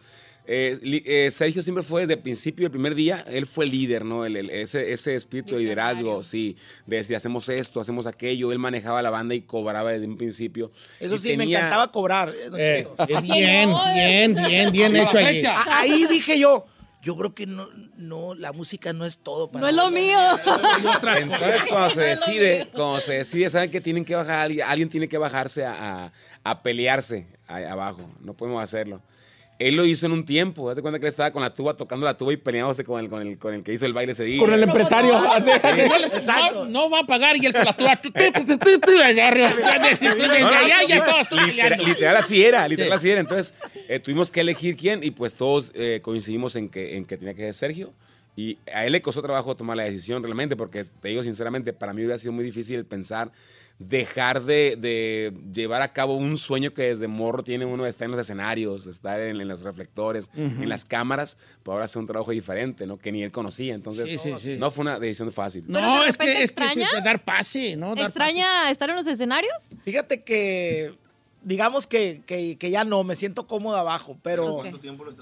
Eh, eh, Sergio siempre fue desde el principio, el primer día, él fue el líder, ¿no? El- el- ese, ese espíritu de liderazgo, sí, de decir, hacemos esto, hacemos aquello, él manejaba la banda y cobraba desde un principio. Eso Y sí, me tenía- encantaba cobrar. eh, Eh, Cheto. eh, bien, bien, bien, bien hecho allí. A- Ahí dije yo, yo creo que no, no, la música no es todo para No es lo mí. mío. Entonces, cuando se decide, cuando se decide, saben que tienen que bajar, alguien, alguien tiene que bajarse a, a- a pelearse ahí abajo. No podemos hacerlo. Él lo hizo en un tiempo. Date cuenta que él estaba con la tuba, tocando la tuba y peleándose con el, con el, con el que hizo el baile ese día. Con el empresario. Así- así- No, le- no, no va a pagar y el que la tuba. literal- así era, literal Sí. así era. Entonces, eh, tuvimos que elegir quién y pues todos eh, coincidimos en que, en que tenía que ser Sergio. Y a él le costó trabajo tomar la decisión realmente, porque te digo sinceramente, para mí hubiera sido muy difícil pensar dejar de, de llevar a cabo un sueño que desde morro tiene uno de estar en los escenarios, de estar en, en los reflectores, en las cámaras, para ahora hacer un trabajo diferente, ¿no? Que ni él conocía. Entonces, Sí, sí, sí. no fue una decisión fácil. No, es que, es que dar pase, ¿no? Dar ¿Extraña estar en los escenarios? Fíjate que, digamos que, que- que ya no, me siento cómodo abajo, pero... Ok.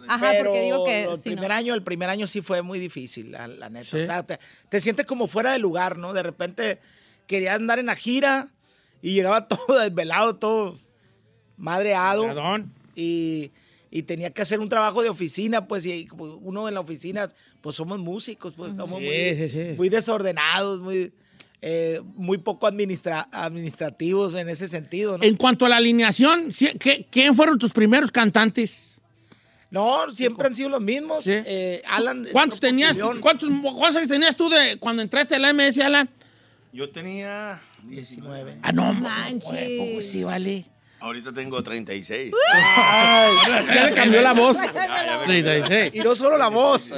Ajá, pero porque digo que el primer no. año, el primer año sí fue muy difícil, la, la neta. Sí. O sea, te, te sientes como fuera de lugar, ¿no? De repente quería andar en la gira y llegaba todo desvelado, todo madreado. Perdón. Y, y tenía que hacer un trabajo de oficina, pues, y uno en la oficina, pues somos músicos, pues estamos Sí, muy, sí, sí. muy desordenados, muy, eh, muy poco administra- administrativos en ese sentido, ¿no? En cuanto a la alineación, ¿sí- qué- ¿quién fueron tus primeros cantantes? No, siempre han sido los mismos. Eh, Alan. ¿Cuántos tenías, cuántos, cuántos años tenías tú de cuando entraste a la MS, Alan? Yo tenía 19. Ah, no, Manches. pues sí, vale. Ahorita tengo 36. ya le cambió la voz. 36. Y no solo la voz.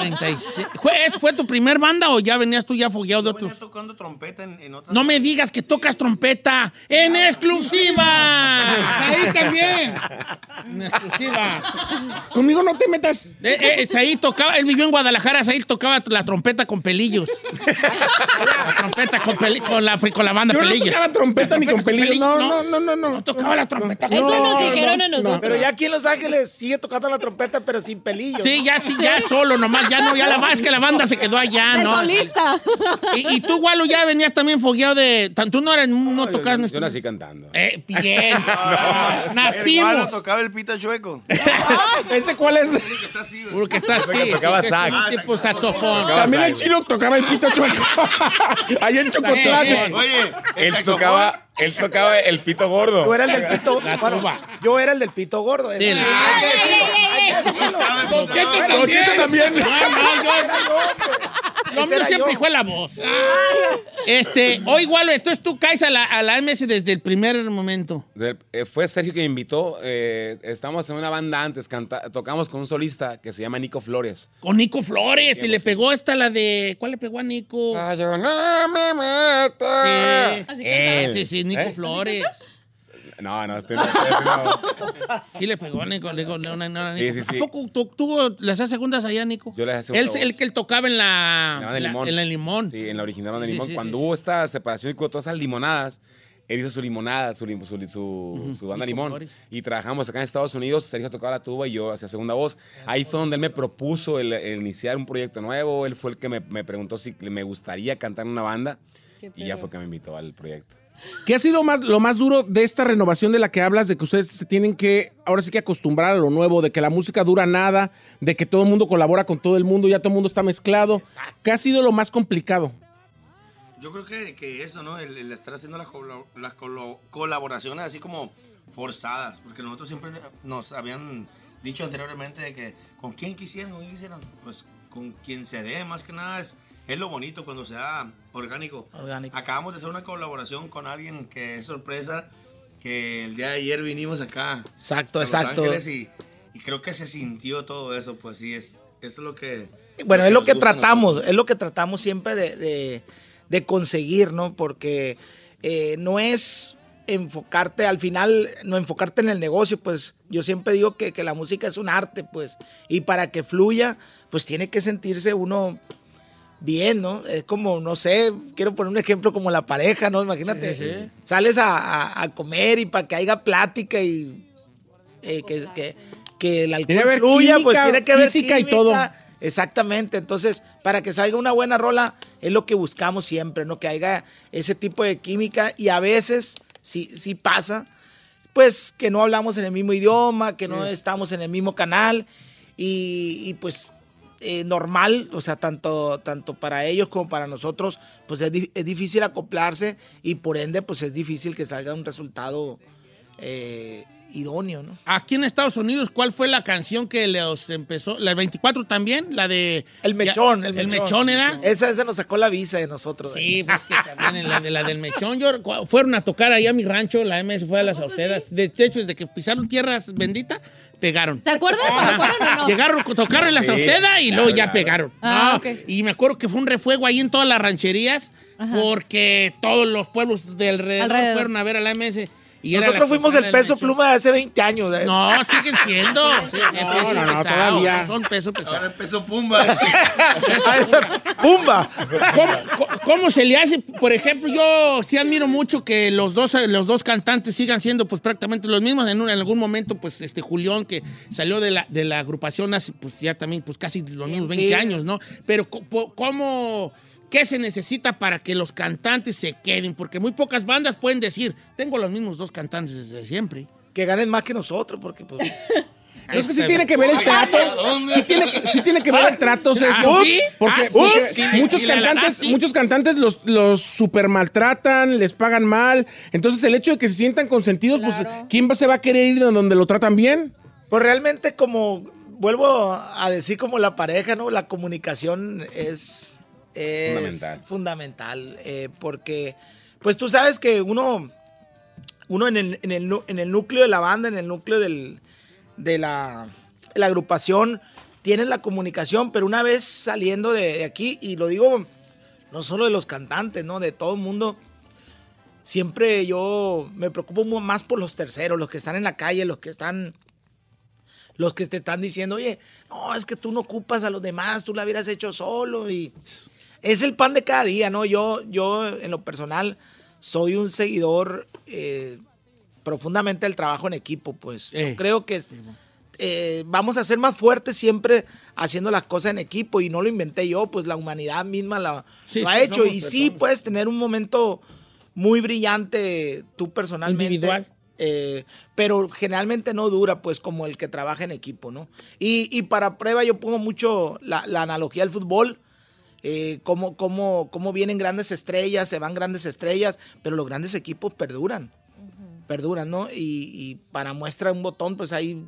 36. ¿Fue, ¿Fue tu primer banda o ya venías tú ya fogueado de otros? tocando trompeta en, en otras... No me digas que tocas trompeta en exclusiva. Ahí también. En exclusiva. Conmigo no te metas. Eh, eh, Saí tocaba, él vivió en Guadalajara, Saí tocaba la trompeta con pelillos. La trompeta con, peli- con, la, con la banda Yo no pelillos. tocaba trompeta ni con pelillos. No, no. no, no, no, no. No tocaba la trompeta. No, con no, pelillos. no, no. Pero ya aquí en Los Ángeles sigue tocando la trompeta, pero sin pelillos. Sí, ¿no? ya, sí, ya solo nomás, ya no, ya la es que la banda se quedó allá, De ¿no? solista. Y, y tú, Walo, ya venías también fogueado de. Tú no eras, no tocabas. yo, no- yo nací cantando. Eh, bien. Igual Nacimos. tocaba el pita chueco. ¿Ese cuál es? Porque está así. que tocaba sí, que sax. es un tipo saxofón. Tocaba También el sax. chino tocaba el pito chueco. Allá en Chocotlán. Oye, el Él tocaba, él tocaba el pito gordo. Yo era el del pito. Bueno, tuba. yo era el del pito gordo. Sí, Hay que decirlo, hay que decirlo. Don Cheto Don Cheto también. No, no, yo, Era yo, hombre. Lo mío siempre yo. fue la voz. Este, hoy, Walo, entonces tú caes a la, a la MS desde el primer momento. De- eh, fue Sergio que me invitó. eh, estábamos en una banda antes, canta- tocamos con un solista que se llama Nico Flores. Con Nico Flores. Y le pegó esta la de. ¿Cuál le pegó a Nico? Ah, yo no me. Sí. Así que Él. Sí, sí, Nico ¿Eh? Flores. No, no, este no, este no. Sí le pegó a Nico. Nico, no, no, no, Sí, Nico. sí, sí. ¿A poco tú- tuvo las segundas allá, Nico? Yo le hacía Él, segunda el que él tocaba en la, En la banda de la- Limón. en la limón. Sí, en la original banda de Sí, Limón. sí, Cuando sí, hubo sí. esta separación y todas esas limonadas, él hizo su limonada, su, su, su, su banda Nico Limón. Flores. Y trabajamos acá en Estados Unidos. Sergio tocaba la tuba y yo hacía segunda voz. Ahí fue donde él me propuso el, el iniciar un proyecto nuevo. Él fue el que me, me preguntó si me gustaría cantar en una banda. Y ya fue que me invitó al proyecto. ¿Qué ha sido más, lo más duro de esta renovación de la que hablas? De que ustedes se tienen que, ahora sí que acostumbrar a lo nuevo, de que la música dura nada, de que todo el mundo colabora con todo el mundo, ya todo el mundo está mezclado. ¿Qué ha sido lo más complicado? Yo creo que, que eso, ¿no? El, el estar haciendo las, colaboraciones así como forzadas, porque nosotros siempre nos habían dicho anteriormente de que con quién quisieran, con quién quisieran, pues con quien se dé, más que nada es, es lo bonito cuando se da orgánico. Orgánico. Acabamos de hacer una colaboración con alguien que es sorpresa, que el día de ayer vinimos acá. Exacto, a Los exacto. Ángeles y, y creo que se sintió todo eso, pues sí, es, es lo que... Bueno, es lo que tratamos, es lo que tratamos siempre de, de- de conseguir, ¿no? Porque eh, no es enfocarte, al final, no enfocarte en el negocio, pues yo siempre digo que, que la música es un arte, pues, y para que fluya, pues tiene que sentirse uno bien, ¿no? Es como, no sé, quiero poner un ejemplo como la pareja, ¿no? Imagínate, Sí, sí, sí. sales a, a- a comer y para que haya plática y eh, que, que, que el alcohol Tiene que haber fluya, pues química, tiene que haber física y química. todo. Exactamente, entonces para que salga una buena rola es lo que buscamos siempre, ¿no? Que haya ese tipo de química y a veces sí, sí pasa, pues que no hablamos en el mismo idioma, que no estamos en el mismo canal y, y, pues eh, normal, o sea, tanto, tanto para ellos como para nosotros, pues es, es difícil acoplarse y por ende pues es difícil que salga un resultado eh, idóneo, ¿no? Aquí en Estados Unidos, ¿cuál fue la canción que los empezó? ¿La 24 también? La de... El mechón, Ya- el el mechón. mechón era. Esa, esa nos sacó la visa de nosotros. Sí, pues que también en la, de la del mechón. Yo, fueron a tocar ahí a mi rancho, la MS fue a las Saucedas. De hecho, desde que pisaron tierras bendita, pegaron. ¿Se acuerdan? ¿Se acuerdan o no? Llegaron, tocaron en la Sí, Sauceda y claro, luego ya claro. pegaron. Ah, No, ok. Y me acuerdo que fue un refuego ahí en todas las rancherías porque todos los pueblos de alrededor, Alrededor. fueron a ver a la MS. Y Nosotros fuimos el peso mechón. pluma de hace 20 años. ¿eh? No, siguen siendo. Sí, sí, No, peso no, todavía. Son peso pesado. Ahora empezó Pumba. Ah, esa- ¡Pumba! ¿Cómo, cómo- se le hace? Por ejemplo, yo sí admiro mucho que los dos, los dos cantantes sigan siendo pues prácticamente los mismos. En, un- en algún momento, pues este Julián, que salió de la, de la agrupación hace pues ya también pues casi los mismos 20 Sí. años, ¿no? Pero ¿cómo... ¿Qué se necesita para que los cantantes se queden? Porque muy pocas bandas pueden decir, tengo los mismos dos cantantes desde siempre. Que ganen más que nosotros, porque pues... Es que sí tiene que ver el trato. Sí tiene que, sí tiene que ver el trato, Sergio. ¿Ah, sí? Porque, Ah, muchos cantantes, muchos cantantes los, los super maltratan, les pagan mal. Entonces, el hecho de que se sientan consentidos, pues. ¿quién se va a querer ir donde lo tratan bien? Pues realmente como, vuelvo a decir como la pareja, ¿no? La comunicación es, es Fundamental. fundamental, eh, porque pues tú sabes que uno, uno en el, en, el, en el núcleo de la banda, en el núcleo del, de la, la agrupación, tienes la comunicación, pero una vez saliendo de, de aquí, y lo digo no solo de los cantantes, ¿no? De todo el mundo, siempre yo me preocupo más por los terceros, los que están en la calle, los que están los que te están diciendo, oye, no, es que tú no ocupas a los demás, tú la hubieras hecho solo y es el pan de cada día, ¿no? Yo, yo en lo personal soy un seguidor eh, profundamente del trabajo en equipo, pues Eh. yo creo que eh, vamos a ser más fuertes siempre haciendo las cosas en equipo y no lo inventé yo, pues la humanidad misma la, Sí, lo sí, ha hecho y sí personas. puedes tener un momento muy brillante tú personalmente. Individual. eh, pero generalmente no dura, pues, como el que trabaja en equipo, ¿no? Y, y para prueba yo pongo mucho la, la analogía del fútbol, eh, cómo, cómo, cómo vienen grandes estrellas, se van grandes estrellas, pero los grandes equipos perduran, perduran, ¿no? Y, y para muestra un botón, pues hay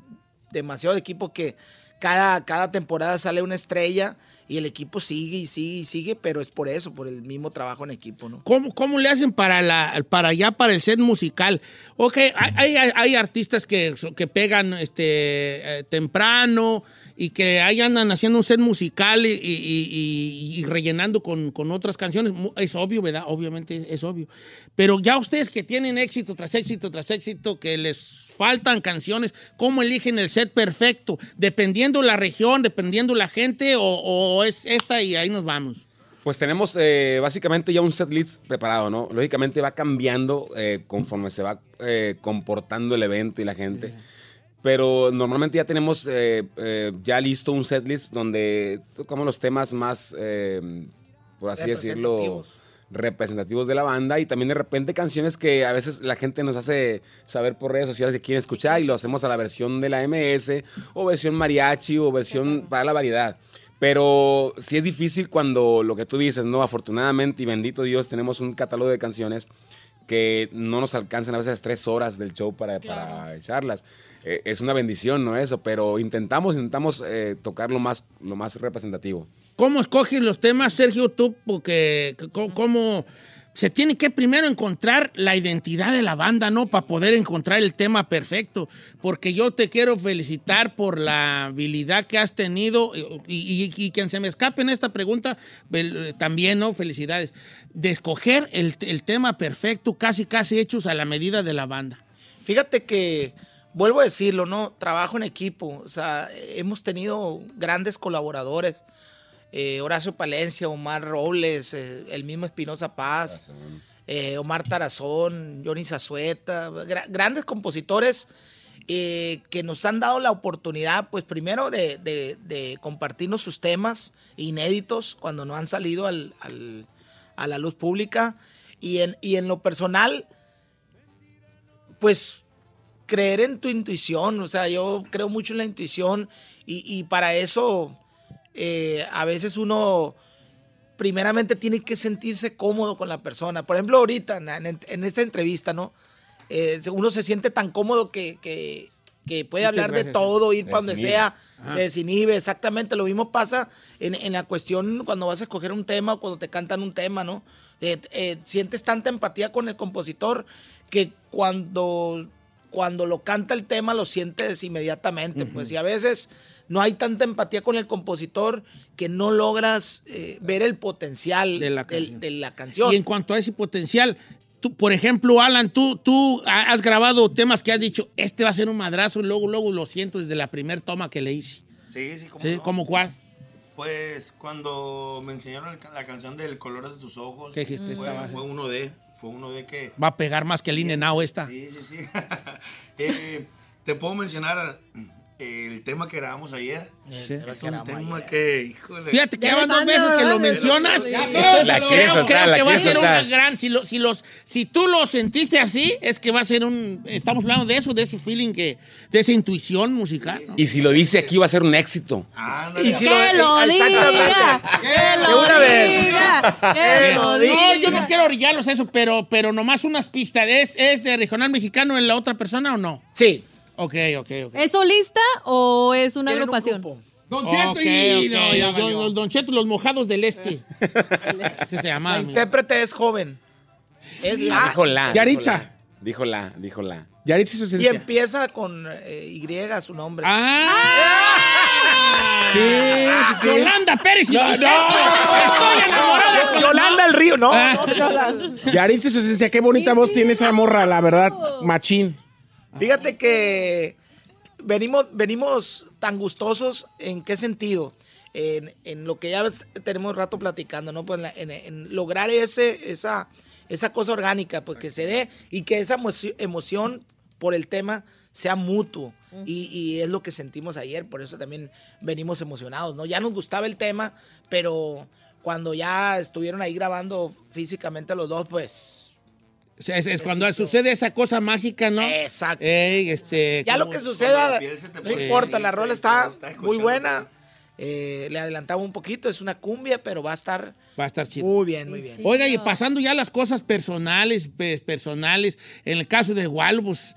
demasiados equipos que cada, cada temporada sale una estrella y el equipo sigue y sigue y sigue, pero es por eso, por el mismo trabajo en equipo, ¿no? ¿Cómo, cómo le hacen para la para allá, para el set musical? Ok, hay, hay, hay artistas que, que pegan este, eh, temprano y que ahí andan haciendo un set musical y, y- y- y rellenando con, con otras canciones. Es obvio, ¿verdad? Obviamente es obvio. Pero ya ustedes que tienen éxito tras éxito tras éxito, que les faltan canciones, ¿cómo eligen el set perfecto? ¿Dependiendo la región, dependiendo la gente o, o es esta y ahí nos vamos? Pues tenemos eh, básicamente ya un set list preparado, ¿no? Lógicamente va cambiando eh, conforme se va eh, comportando el evento y la gente. Pero normalmente ya tenemos eh, eh, ya listo un set list donde tocamos los temas más, eh, por así decirlo, Representativos. representativos de la banda y también de repente canciones que a veces la gente nos hace saber por redes sociales que quieren escuchar y lo hacemos a la versión de la MS o versión mariachi o versión para la variedad. Pero sí es difícil cuando lo que tú dices, ¿no? Afortunadamente y bendito Dios tenemos un catálogo de canciones que no nos alcanzan a veces tres horas del show para, para echarlas. Eh, es una bendición, ¿no? Eso, pero intentamos, intentamos eh, tocar lo más, lo más representativo. ¿Cómo escoges los temas, Sergio, tú? Porque, ¿cómo se tiene que primero encontrar la identidad de la banda, ¿no? Para poder encontrar el tema perfecto. Porque yo te quiero felicitar por la habilidad que has tenido y, y- quien se me escape en esta pregunta, también, ¿no? Felicidades. De escoger el, el tema perfecto, casi, casi hechos a la medida de la banda. Fíjate que, vuelvo a decirlo, ¿no? Trabajo en equipo. O sea, hemos tenido grandes colaboradores. Eh, Horacio Palencia, Omar Robles, eh, el mismo Espinosa Paz, eh, Omar Tarazón, Johnny Zazueta, gra- grandes compositores que nos han dado la oportunidad, pues primero de, de- de compartirnos sus temas inéditos cuando no han salido al- al- a la luz pública. Y en, y en lo personal, pues creer en tu intuición, o sea, yo creo mucho en la intuición y, y para eso eh, a veces uno primeramente tiene que sentirse cómodo con la persona. Por ejemplo, ahorita en, esta entrevista, ¿no? eh, uno se siente tan cómodo que, que- que puede Muchas hablar de todo, ir para donde sea, Ajá. se desinhibe, exactamente. Lo mismo pasa en, en la cuestión cuando vas a escoger un tema o cuando te cantan un tema, ¿no? Eh, eh, sientes tanta empatía con el compositor que cuando, cuando lo canta el tema lo sientes inmediatamente, pues, y a veces no hay tanta empatía con el compositor que no logras eh, ver el potencial De la de la canción. Y en cuanto a ese potencial, tú, por ejemplo, Alan, tú, tú ha- has grabado temas que has dicho, este va a ser un madrazo, y luego, luego lo siento desde la primer toma que le hice. Sí, sí, como ¿Sí? ¿Cómo cuál? Pues cuando me enseñaron la canción del color de tus ojos, ¿Qué dijiste? fue, Estaba- fue uno de, fue uno de que Va a pegar más que el Inenao esta. Sí, sí, sí. Eh, te puedo mencionar el tema que grabamos ayer. Sí. Es un tema que, híjole. Fíjate que ya van dos veces que lo mencionas. La creo- quiere creo soltar, la que va a quiere ser soltar. una gran. Si, lo- si, los, si tú lo sentiste así, es que va a ser un. Estamos hablando de eso, de ese feeling, que, de esa intuición musical. ¿no? Y si lo dice aquí va a ser un éxito. Y si ¡Que lo diga! ¡Que lo una vez. diga! ¡Que lo No, yo no quiero orillarlos a eso, pero, pero nomás unas pistas. ¿Es, ¿Es de regional mexicano en la otra persona o no? Sí. Ok, ok, ok. ¿Es solista o es una Tienen un agrupación? grupo. Don Cheto Ok, y- ok, no, ya don- valió. don, don Cheto, los mojados del este. Ese se llama. La intérprete es joven. Es Ah, la. dijo la. Yaritza. Dijo la, dijo la. Yaritza y su Y esencia. empieza con eh, Y su nombre. ¡Ah! Sí, sí, sí. Yolanda Pérez y No, Don no. Cheto. Estoy enamorado. con- Yolanda el Río, no. Ah. Yaritza y su esencia. Qué bonita voz tiene esa morra, la verdad. Machín. Fíjate que venimos, venimos tan gustosos, ¿en qué sentido? En, en lo que ya tenemos rato platicando, ¿no? Pues en, la- en- en lograr ese, esa, esa cosa orgánica, pues que se dé y que esa emoci- emoción por el tema sea mutuo. Y, y es lo que sentimos ayer, por eso también venimos emocionados, ¿no? Ya nos gustaba el tema, pero cuando ya estuvieron ahí grabando físicamente los dos, pues Es, es cuando sucede esa cosa mágica, ¿no? Exacto. Ey, este, Ya lo que suceda, no importa, la rola está muy buena. Eh, le adelantaba un poquito, es una cumbia, pero va a estar Va a estar chido. muy bien, muy bien. Oiga, y pasando ya las cosas personales, pues, personales, en el caso de Walbus,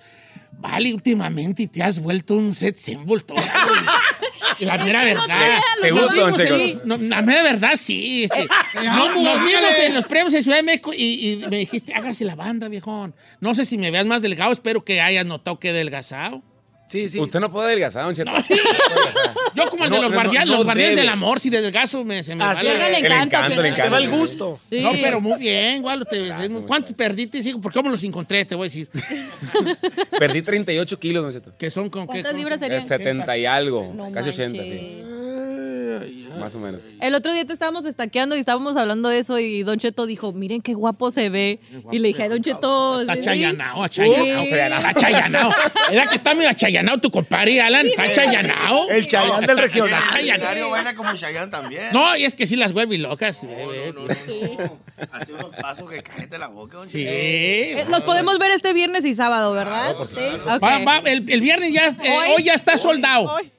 vale, últimamente te has vuelto un set symbol todo. Y La mera verdad. ¿Te gusta, la mera verdad, sí. este, no- nos vimos en los premios en Ciudad de México y, y me dijiste, hágase la banda, viejón. No sé si me veas más delgado, espero que hayas notado que he adelgazado. Sí, sí. Usted no puede adelgazar, don Cheto. Yo como el de No, los, no, guardianes, no los guardianes debe. del amor, si delgazo me, se me Así va es. la- le El encanta. el Te va el gusto. Sí. No, pero muy bien, te, ¿cuántos perdiste? Sí, ¿Por qué me los encontré? Te voy a decir. Perdí 38 kilos, don Cheto. Que son con qué. ¿Cuántas con- libras Eh, serían? 70 y algo. No casi 80, manches. sí. Más o menos. El otro día te estábamos estaqueando y estábamos hablando de eso y Don Cheto dijo, miren qué guapo se ve. y le dije, "Ay, Don Cheto... Está ¿sí? chayanao, achayanao. Sí. Está chayanao. ¿Verdad que está medio achayanao tu compadre, Alan? Está chayanao. El Chayán del regional. Está chayanao. Baila como Chayanne también. No, y es que sí las vuelve locas. no, no, no, no. Hace unos pasos que cállate la boca. Sí. Eh, Los podemos ver este viernes y sábado, ¿verdad? Sí. Ok. Va- va, el, el viernes ya, eh, Hoy. hoy ya está soldado. Hoy.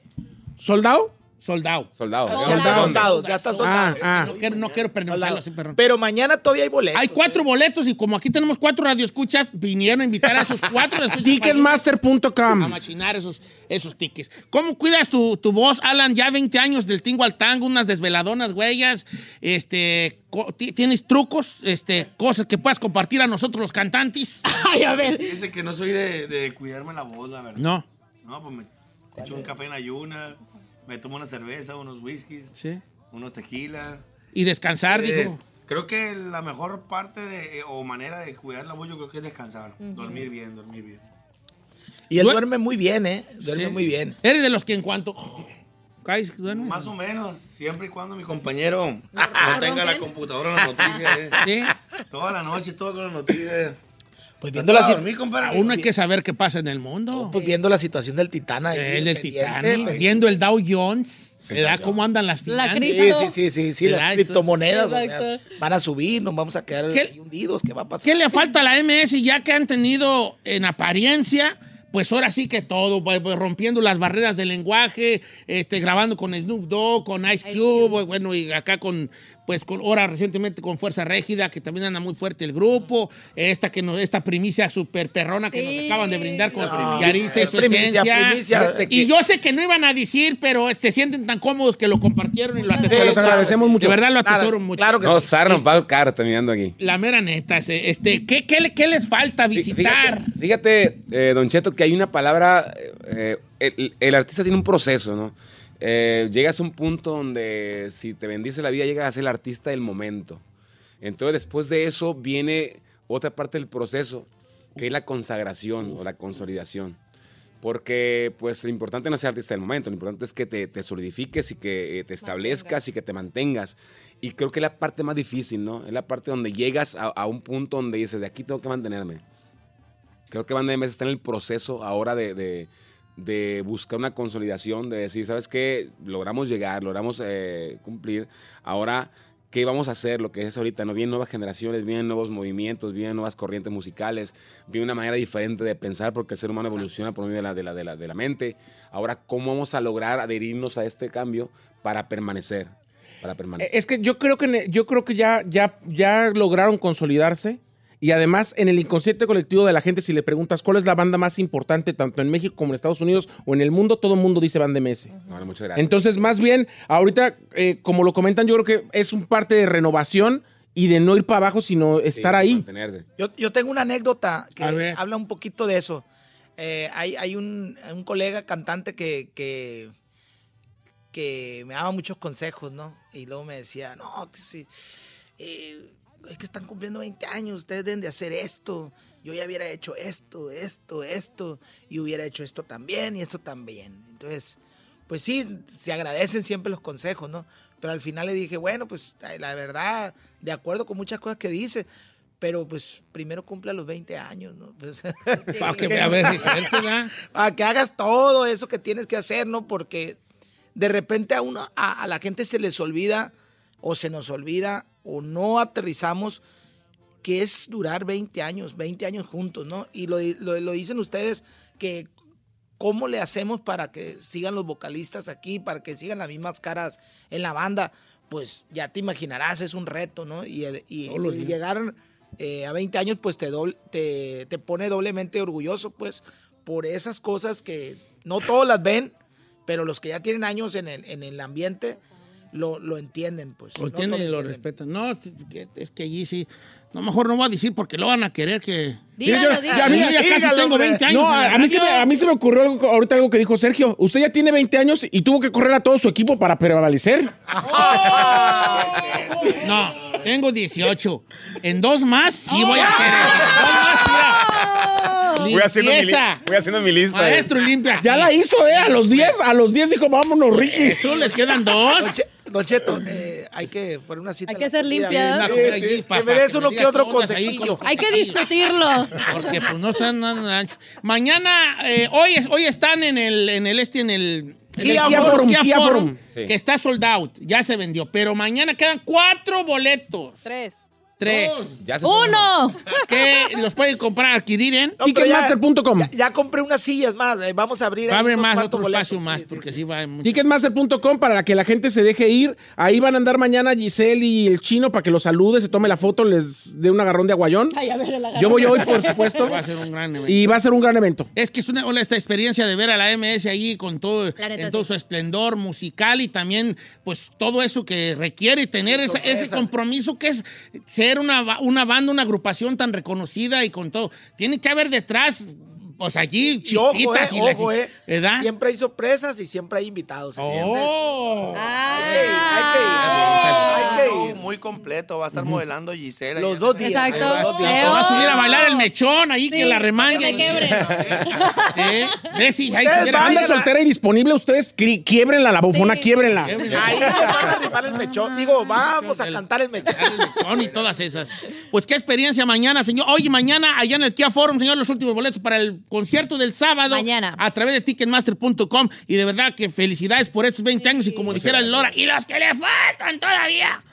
¿Soldado? Soldado. Soldado. Ya está soldado, ya está soldado. Ah, ah. No quiero, no quiero pronunciarlo así, perdón. Pero mañana todavía hay boletos. Hay cuatro boletos y como aquí tenemos cuatro radioescuchas, vinieron a invitar a esos cuatro ir a Ticketmaster.com. machinar esos, esos tickets. ¿Cómo cuidas tu, tu voz, Alan? Ya 20 años del tingo al tango, unas desveladonas huellas. Este, ¿Tienes trucos, este, cosas que puedas compartir a nosotros los cantantes? Ay, a ver. Fíjese que no soy de, de cuidarme la voz, la verdad. No. No, pues me echo un café en ayuna, me tomo una cerveza, unos whiskies, Sí. unos tequila. Y descansar, Eh, dijo. Creo que la mejor parte de, o manera de cuidar la voz, yo creo que es descansar. Dormir bien, dormir bien. Y él Duer- duerme muy bien, ¿eh? Duerme Sí. muy bien. Eres de los que en cuanto... Caes, duerme. Más o menos, siempre y cuando mi compañero no tenga la computadora en las noticias. eh. Sí. Toda la noche, todo con las noticias. Pues viendo la, Para si- dormir, compadre. Uno hay que saber qué pasa en el mundo. pues viendo la situación del Titán ahí. El del pendiente, Titanic, pues. viendo el Dow Jones. ¿Cómo andan las La finanzas? Sí, sí, sí, sí, sí, las criptomonedas o sea, Exacto. van a subir, nos vamos a quedar ¿Qué- ahí hundidos, ¿qué va a pasar? ¿Qué le falta a la MS ya que han tenido en apariencia? Pues ahora sí que todo, pues, pues, rompiendo las barreras del lenguaje, este, grabando con Snoop Dogg, con Ice Cube, bueno, y acá con pues con, ahora recientemente con Fuerza Régida, que también anda muy fuerte el grupo, esta que nos, esta primicia super perrona que nos acaban de brindar con No, Yaritza y su primicia, esencia. primicia. Y yo sé que no iban a decir, pero se sienten tan cómodos que lo compartieron y lo atesoro. Se los agradecemos mucho. De verdad lo Nada, atesoro mucho. claro que No, sí. Sara nos va a cara terminando aquí. La mera neta, este, este, ¿qué, qué, qué les falta visitar? Fíjate, fíjate, eh, Don Cheto, que hay una palabra, eh, el, el artista tiene un proceso, ¿no? Eh, llegas a un punto donde si te bendice la vida, llegas a ser el artista del momento. Entonces, después de eso viene otra parte del proceso, que es la consagración o la consolidación. Porque, pues, lo importante no es ser artista del momento, lo importante es que te, te solidifiques y que eh, te establezcas y que te mantengas. Y creo que es la parte más difícil, ¿no? Es la parte donde llegas a, a un punto donde dices, de aquí tengo que mantenerme. Creo que Banda MS está en el proceso ahora de, de- de buscar una consolidación, de decir, ¿sabes qué? Logramos llegar, logramos eh, cumplir. Ahora, ¿qué vamos a hacer? Lo que es ahorita, ¿no? Vienen nuevas generaciones, vienen nuevos movimientos, vienen nuevas corrientes musicales, viene una manera diferente de pensar porque el ser humano evoluciona por medio de la, de la, de la, de la mente. Ahora, ¿cómo vamos a lograr adherirnos a este cambio para permanecer? Para permanecer. Es que yo creo que yo creo que ya, ya, ya lograron consolidarse. Y además, en el inconsciente colectivo de la gente, si le preguntas cuál es la banda más importante, tanto en México como en Estados Unidos o en el mundo, todo el mundo dice Banda MS. Bueno, muchas gracias. Entonces, más bien, ahorita, eh, como lo comentan, yo creo que es un parte de renovación y de no ir para abajo, sino estar ahí. Yo, yo tengo una anécdota que habla un poquito de eso. Eh, hay hay un, un colega cantante que, que, que me daba muchos consejos, ¿no? Y luego me decía, no, que sí, eh, es que están cumpliendo 20 años, ustedes deben de hacer esto. Yo ya hubiera hecho esto, esto, esto, y hubiera hecho esto también y esto también. Entonces, pues sí, se agradecen siempre los consejos, ¿no? Pero al final le dije, bueno, pues la verdad, de acuerdo con muchas cosas que dice, pero pues primero cumple a los 20 años, ¿no? Pues, Pa' que- a ver, si es cierto, ¿verdad? a que hagas todo eso que tienes que hacer, ¿no? Porque de repente a uno, a, a la gente se les olvida o se nos olvida o no aterrizamos que es durar 20 años, 20 años juntos, ¿no? Y lo, lo- lo dicen ustedes que cómo le hacemos para que sigan los vocalistas aquí, para que sigan las mismas caras en la banda, pues ya te imaginarás, es un reto, ¿no? Y, el, y llegar eh, a 20 años, pues te, doble- te, te pone doblemente orgulloso, pues, por esas cosas que no todos las ven, pero los que ya tienen años en el, en el ambiente lo, lo entienden, pues. Lo No tienen todos y lo respetan. No, es que- allí sí. No, mejor no voy a decir porque lo van a querer que. Mira, yo- Yo a mí- ya casi dígalo, tengo hombre. 20 años. No, en a, a mí se me, a mí se me ocurrió algo- ahorita algo que dijo Sergio. Usted ya tiene 20 años y tuvo que correr a todo su equipo para prevalecer. No, tengo 18. En dos más sí voy a hacer eso. Dos más, mira. Voy haciendo, mi, voy haciendo mi lista. Maestro limpia. Ya la hizo, ¿eh? A los 10, a los 10 dijo, vámonos, Ricky. Eso les quedan dos. Don, Cheto, eh, hay que poner una cita. Hay que ser limpia. Sí, sí. Que me des uno que otro consejillo. Hay que discutirlo. Porque pues no están dando ancho. Mañana, eh, hoy, es- hoy están en el, en el este, en el. Kia Forum, Kia Kia Forum, Forum. Sí. Que está sold out. Ya se vendió. Pero mañana quedan cuatro boletos. Tres. Tres. Ya se ¡Uno! Que los pueden comprar, adquirir en. No, Ticketmaster.com. Ya, ya compré unas sillas más. eh, Vamos a abrir. Va a ahí haber más, otro boletos, espacio más, sí, sí, porque sí. sí va mucho. Ticketmaster.com para que la gente se deje ir. Ahí van a andar mañana Giselle y el chino para que los salude, se tome la foto, les dé un agarrón de aguayón. Ay, a ver, el agarrón. Yo voy hoy, por supuesto. Va a ser un gran evento. Y va a ser un gran evento. Es que es una, una- esta experiencia de ver a la MS allí con todo, La neta, en todo sí. su esplendor musical y también, pues, todo eso que requiere tener esa- ese compromiso que es ser una, una banda, una agrupación tan reconocida y con todo. Tiene que haber detrás, pues, allí Y ojo, eh, chispitas y la- ojo, eh. ¿verdad? Siempre hay sorpresas y siempre hay invitados. Oh. Hay que ir, hay que ir. Muy completo, va a estar modelando Gisela. Los dos días. Exacto. los dos días. Va a subir a bailar el mechón ahí, que la remangue. que quiebre. Sí. Ve si ahí Anda soltera y disponible, ustedes quiebrenla, la bufona, Sí. quiebrenla. Ahí van a rifar el mechón. Digo, vamos a cantar el mechón. el mechón y todas esas. Pues qué experiencia mañana, señor. Oye, mañana allá en el Kia Forum, señor, los últimos boletos para el concierto del sábado. Mañana. A través de ticketmaster.com. Y de verdad que felicidades por estos 20 años. Y como dijera el Lora, y los que le faltan todavía.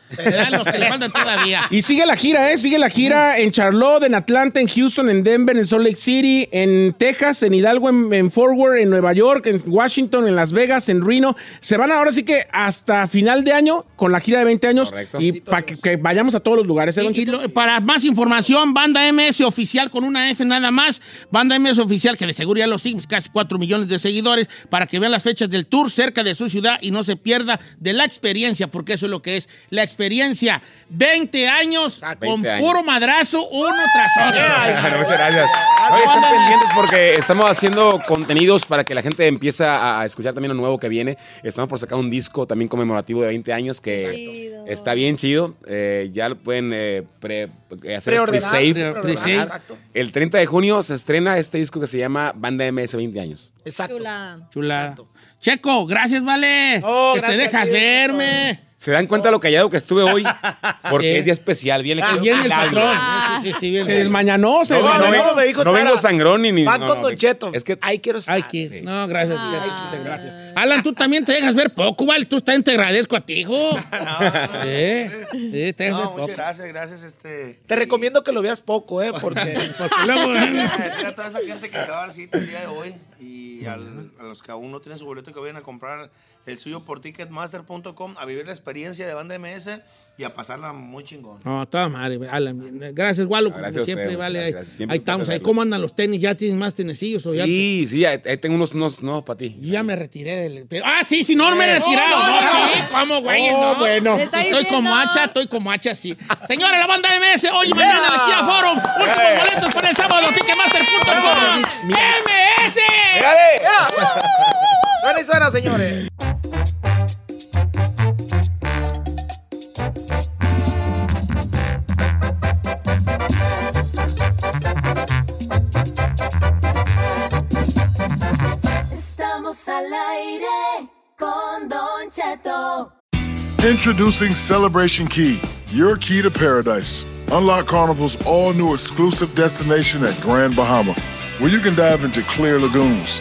Los que le faltan todavía. Y sigue la gira, ¿eh? Sigue la gira en Charlotte, en Atlanta, en Houston, en Denver, en Salt Lake City, en Texas, en Hidalgo, en, Worth, en Nueva York, en Washington, en Las Vegas, en Reno. Se van ahora sí que hasta final de año con la gira de 20 años. Y para que, que vayamos a todos los lugares, ¿eh, Don Y- y Cheto? lo- para más información, Banda MS Oficial con una F nada más. Banda MS Oficial, que de seguro ya lo sigue, pues, casi 4 millones de seguidores, para que vean las fechas del tour cerca de su ciudad y no se pierda de la experiencia, porque eso es lo que es la experiencia. 20 años con 20 puro madrazo, uno tras otro. Bueno, muchas gracias. Oye, estén pendientes porque estamos haciendo contenidos para que la gente empiece a escuchar también lo nuevo que viene. Estamos por sacar un disco también conmemorativo de 20 años que está bien chido. Eh, ya lo pueden eh, pre- eh, hacer pre-save. Pre-save. exacto. El 30 de junio se estrena este disco que se llama Banda MS 20 años. Exacto. Chula. Checo, gracias, vale. que te dejas verme. ¿Se dan cuenta lo callado que estuve hoy? Porque Sí. es día especial. Viene, Ah, viene el patrón. Sí, sí, sí, bien. Se desmañanó, se No, no, vengo- me dijo no Sara, vengo sangrón ni... ni Van no, con no, Don Cheto. Es que Ahí quiero estar. Ay, que- No, gracias, Checo, gracias. Alan, tú también te dejas ver poco, ¿vale? Tú también te agradezco a ti, hijo. Sí, sí, te dejas ver No, poco. muchas gracias, gracias. Este, Te recomiendo que lo veas poco, ¿eh? Porque. Porque luego... agradecer a toda esa gente que acaba de dar cita el día de hoy y al- a los que aún no tienen su boleto que vayan a comprar el suyo por ticketmaster.com a vivir la experiencia de banda MS y a pasarla muy chingón. No, toda madre, Alan. Gracias, Walo, como Gracias a siempre, vale. gracias, ahí-. Siempre estamos, ahí. ¿Cómo andan los tenis? ¿Ya tienes más tenecillos o ya? Sí, sí, ahí tengo unos, unos nuevos para ti. Yo ya me retiré del... Ah, sí, sí, no me he retirado. No, sí, ¿cómo, güey? Oh, no. bueno. Te está Estoy como hacha, estoy como hacha, sí. Señores, la banda MS, hoy y mañana en el Kia Forum. Últimos boletos para el sábado, ticketmaster.com. ¡MS! Suena y suena, señores. Estamos al aire con Don Cheto. Introducing Celebration Key, your key to paradise. Unlock Carnival's all new exclusive destination at Grand Bahama, where you can dive into clear lagoons,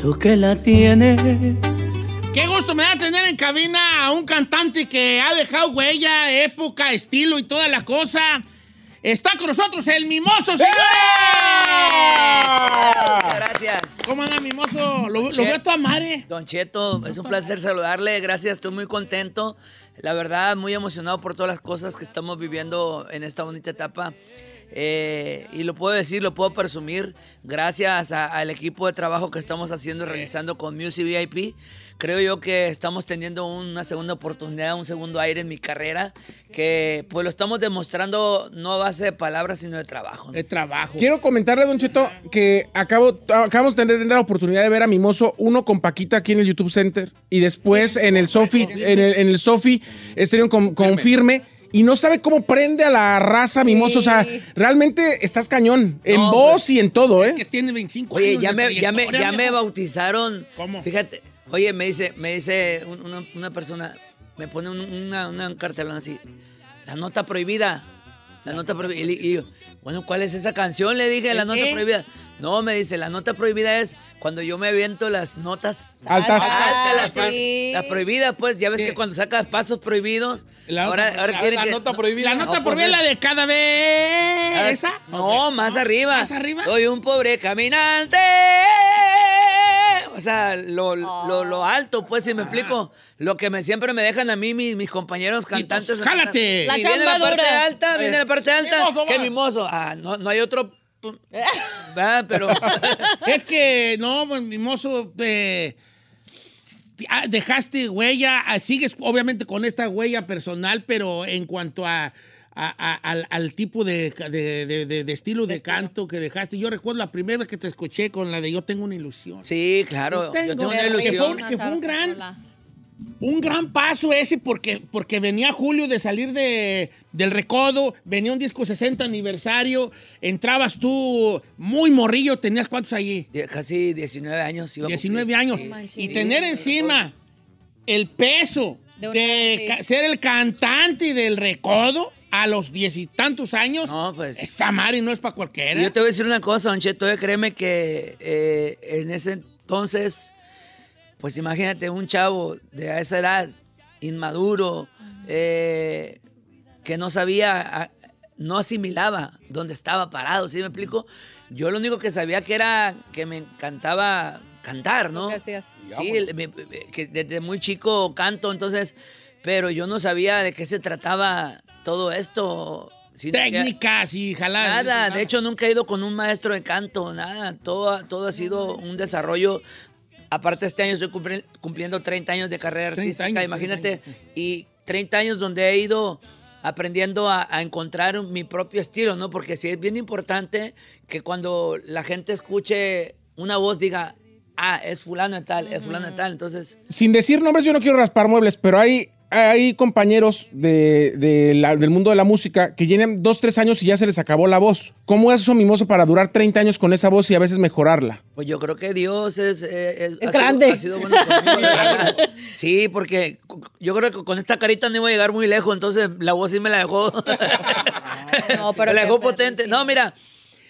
Tú que la tienes. Qué gusto me da tener en cabina a un cantante que ha dejado huella, época, estilo y toda la cosa. Está con nosotros el Mimoso, señores. Muchas gracias. ¿Cómo anda, Mimoso? Lo, lo veo a tu madre. Don Cheto, es un placer saludarle. Gracias, estoy muy contento. La verdad, muy emocionado por todas las cosas que estamos viviendo en esta bonita etapa. Eh, y lo puedo decir, lo puedo presumir, gracias al equipo de trabajo que estamos haciendo y realizando con Music VIP. Creo yo que estamos teniendo una segunda oportunidad, un segundo aire en mi carrera, que pues lo estamos demostrando no a base de palabras, sino de trabajo. De trabajo. Quiero comentarle, Don Cheto, que acabo, acabamos de tener la oportunidad de ver a Mimoso, uno con Paquita aquí en el YouTube Center y después en el Sofi, en el, en el Sofi Estéreo con, con firme. Y no sabe cómo prende a la raza Mimoso. O sea, realmente estás cañón. En No, voz pues, y en todo, ¿eh? Que tiene 25 Oye, años ya me, ya me, ya me bautizaron. ¿Cómo? Fíjate, oye, me dice, me dice un- una, una persona, me pone un, una, una cartelón así, la nota prohibida, la nota prohibida. Y yo, bueno, ¿cuál es esa canción? Le dije, la ¿El nota qué? prohibida. No, me dice, la nota prohibida es cuando yo me aviento las notas Altas. Ah, las, pro- sí. las prohibidas, pues, ya ves que cuando sacas pasos prohibidos, La ahora, otra- ahora la- quiere la que- nota no, prohibida. La no, nota pues, prohibida es la de cada vez. ¿Esa? No, más arriba. ¿Más arriba? Soy un pobre caminante. O sea, lo, lo, lo alto, pues, si me explico. Lo que me, siempre me dejan a mí mis, mis compañeros cantantes. ¡Jálate! Si La viene la parte dura. alta, viene Eh, la parte alta. mimoso, ¿Qué mimoso? Ah, no, no hay otro... ¿verdad? Pero... es que, no, pues, mimoso, eh, ah, dejaste huella, ah, sigues obviamente con esta huella personal, pero en cuanto a, a- a- al, al tipo de, de- de- de- de estilo de canto que dejaste, yo recuerdo la primera vez que te escuché con la de Yo tengo una ilusión. Sí, claro, yo tengo una Que fue, ilusión. un- que fue un gran... Un gran paso ese porque, porque venía Julio de salir de, del recodo, venía un disco 60 aniversario, entrabas tú muy morrillo, ¿tenías cuántos allí? Die- Casi 19 años. iba a 19 cumplir. años. Sí. Y Sí. tener encima el peso De de, ser el cantante del recodo a los diez y tantos años, esa madre no es para cualquiera. Yo te voy a decir una cosa, Don Cheto, eh, créeme que eh, en ese entonces, pues imagínate un chavo de esa edad, inmaduro, eh, que no sabía, no asimilaba dónde estaba parado, ¿sí me explico? Yo lo único que sabía que era que me encantaba cantar, ¿no? ¿Qué hacías? Sí, que desde muy chico canto, entonces, pero yo no sabía de qué se trataba todo esto. Técnicas y jalar. Nada, de hecho nunca he ido con un maestro de canto, nada, todo, todo ha sido un desarrollo. Aparte este año estoy cumpli- cumpliendo 30 años de carrera 30 artística, años, imagínate, y 30 años donde he ido aprendiendo a, a encontrar mi propio estilo, ¿no? Porque sí es bien importante que cuando la gente escuche una voz diga, ah, es fulano de tal, es fulano de tal, entonces... Sin decir nombres, yo no quiero raspar muebles, pero hay, hay compañeros de, de la- del mundo de la música que llenan dos, tres años y ya se les acabó la voz. ¿Cómo es eso, Mimoso, para durar 30 años con esa voz y a veces mejorarla? Pues yo creo que Dios es... eh, es, Es ha sido- grande. ha sido bueno conmigo. Sí, porque yo creo que con esta carita no iba a llegar muy lejos, entonces la voz sí me la dejó. No, me la dejó potente. No, mira,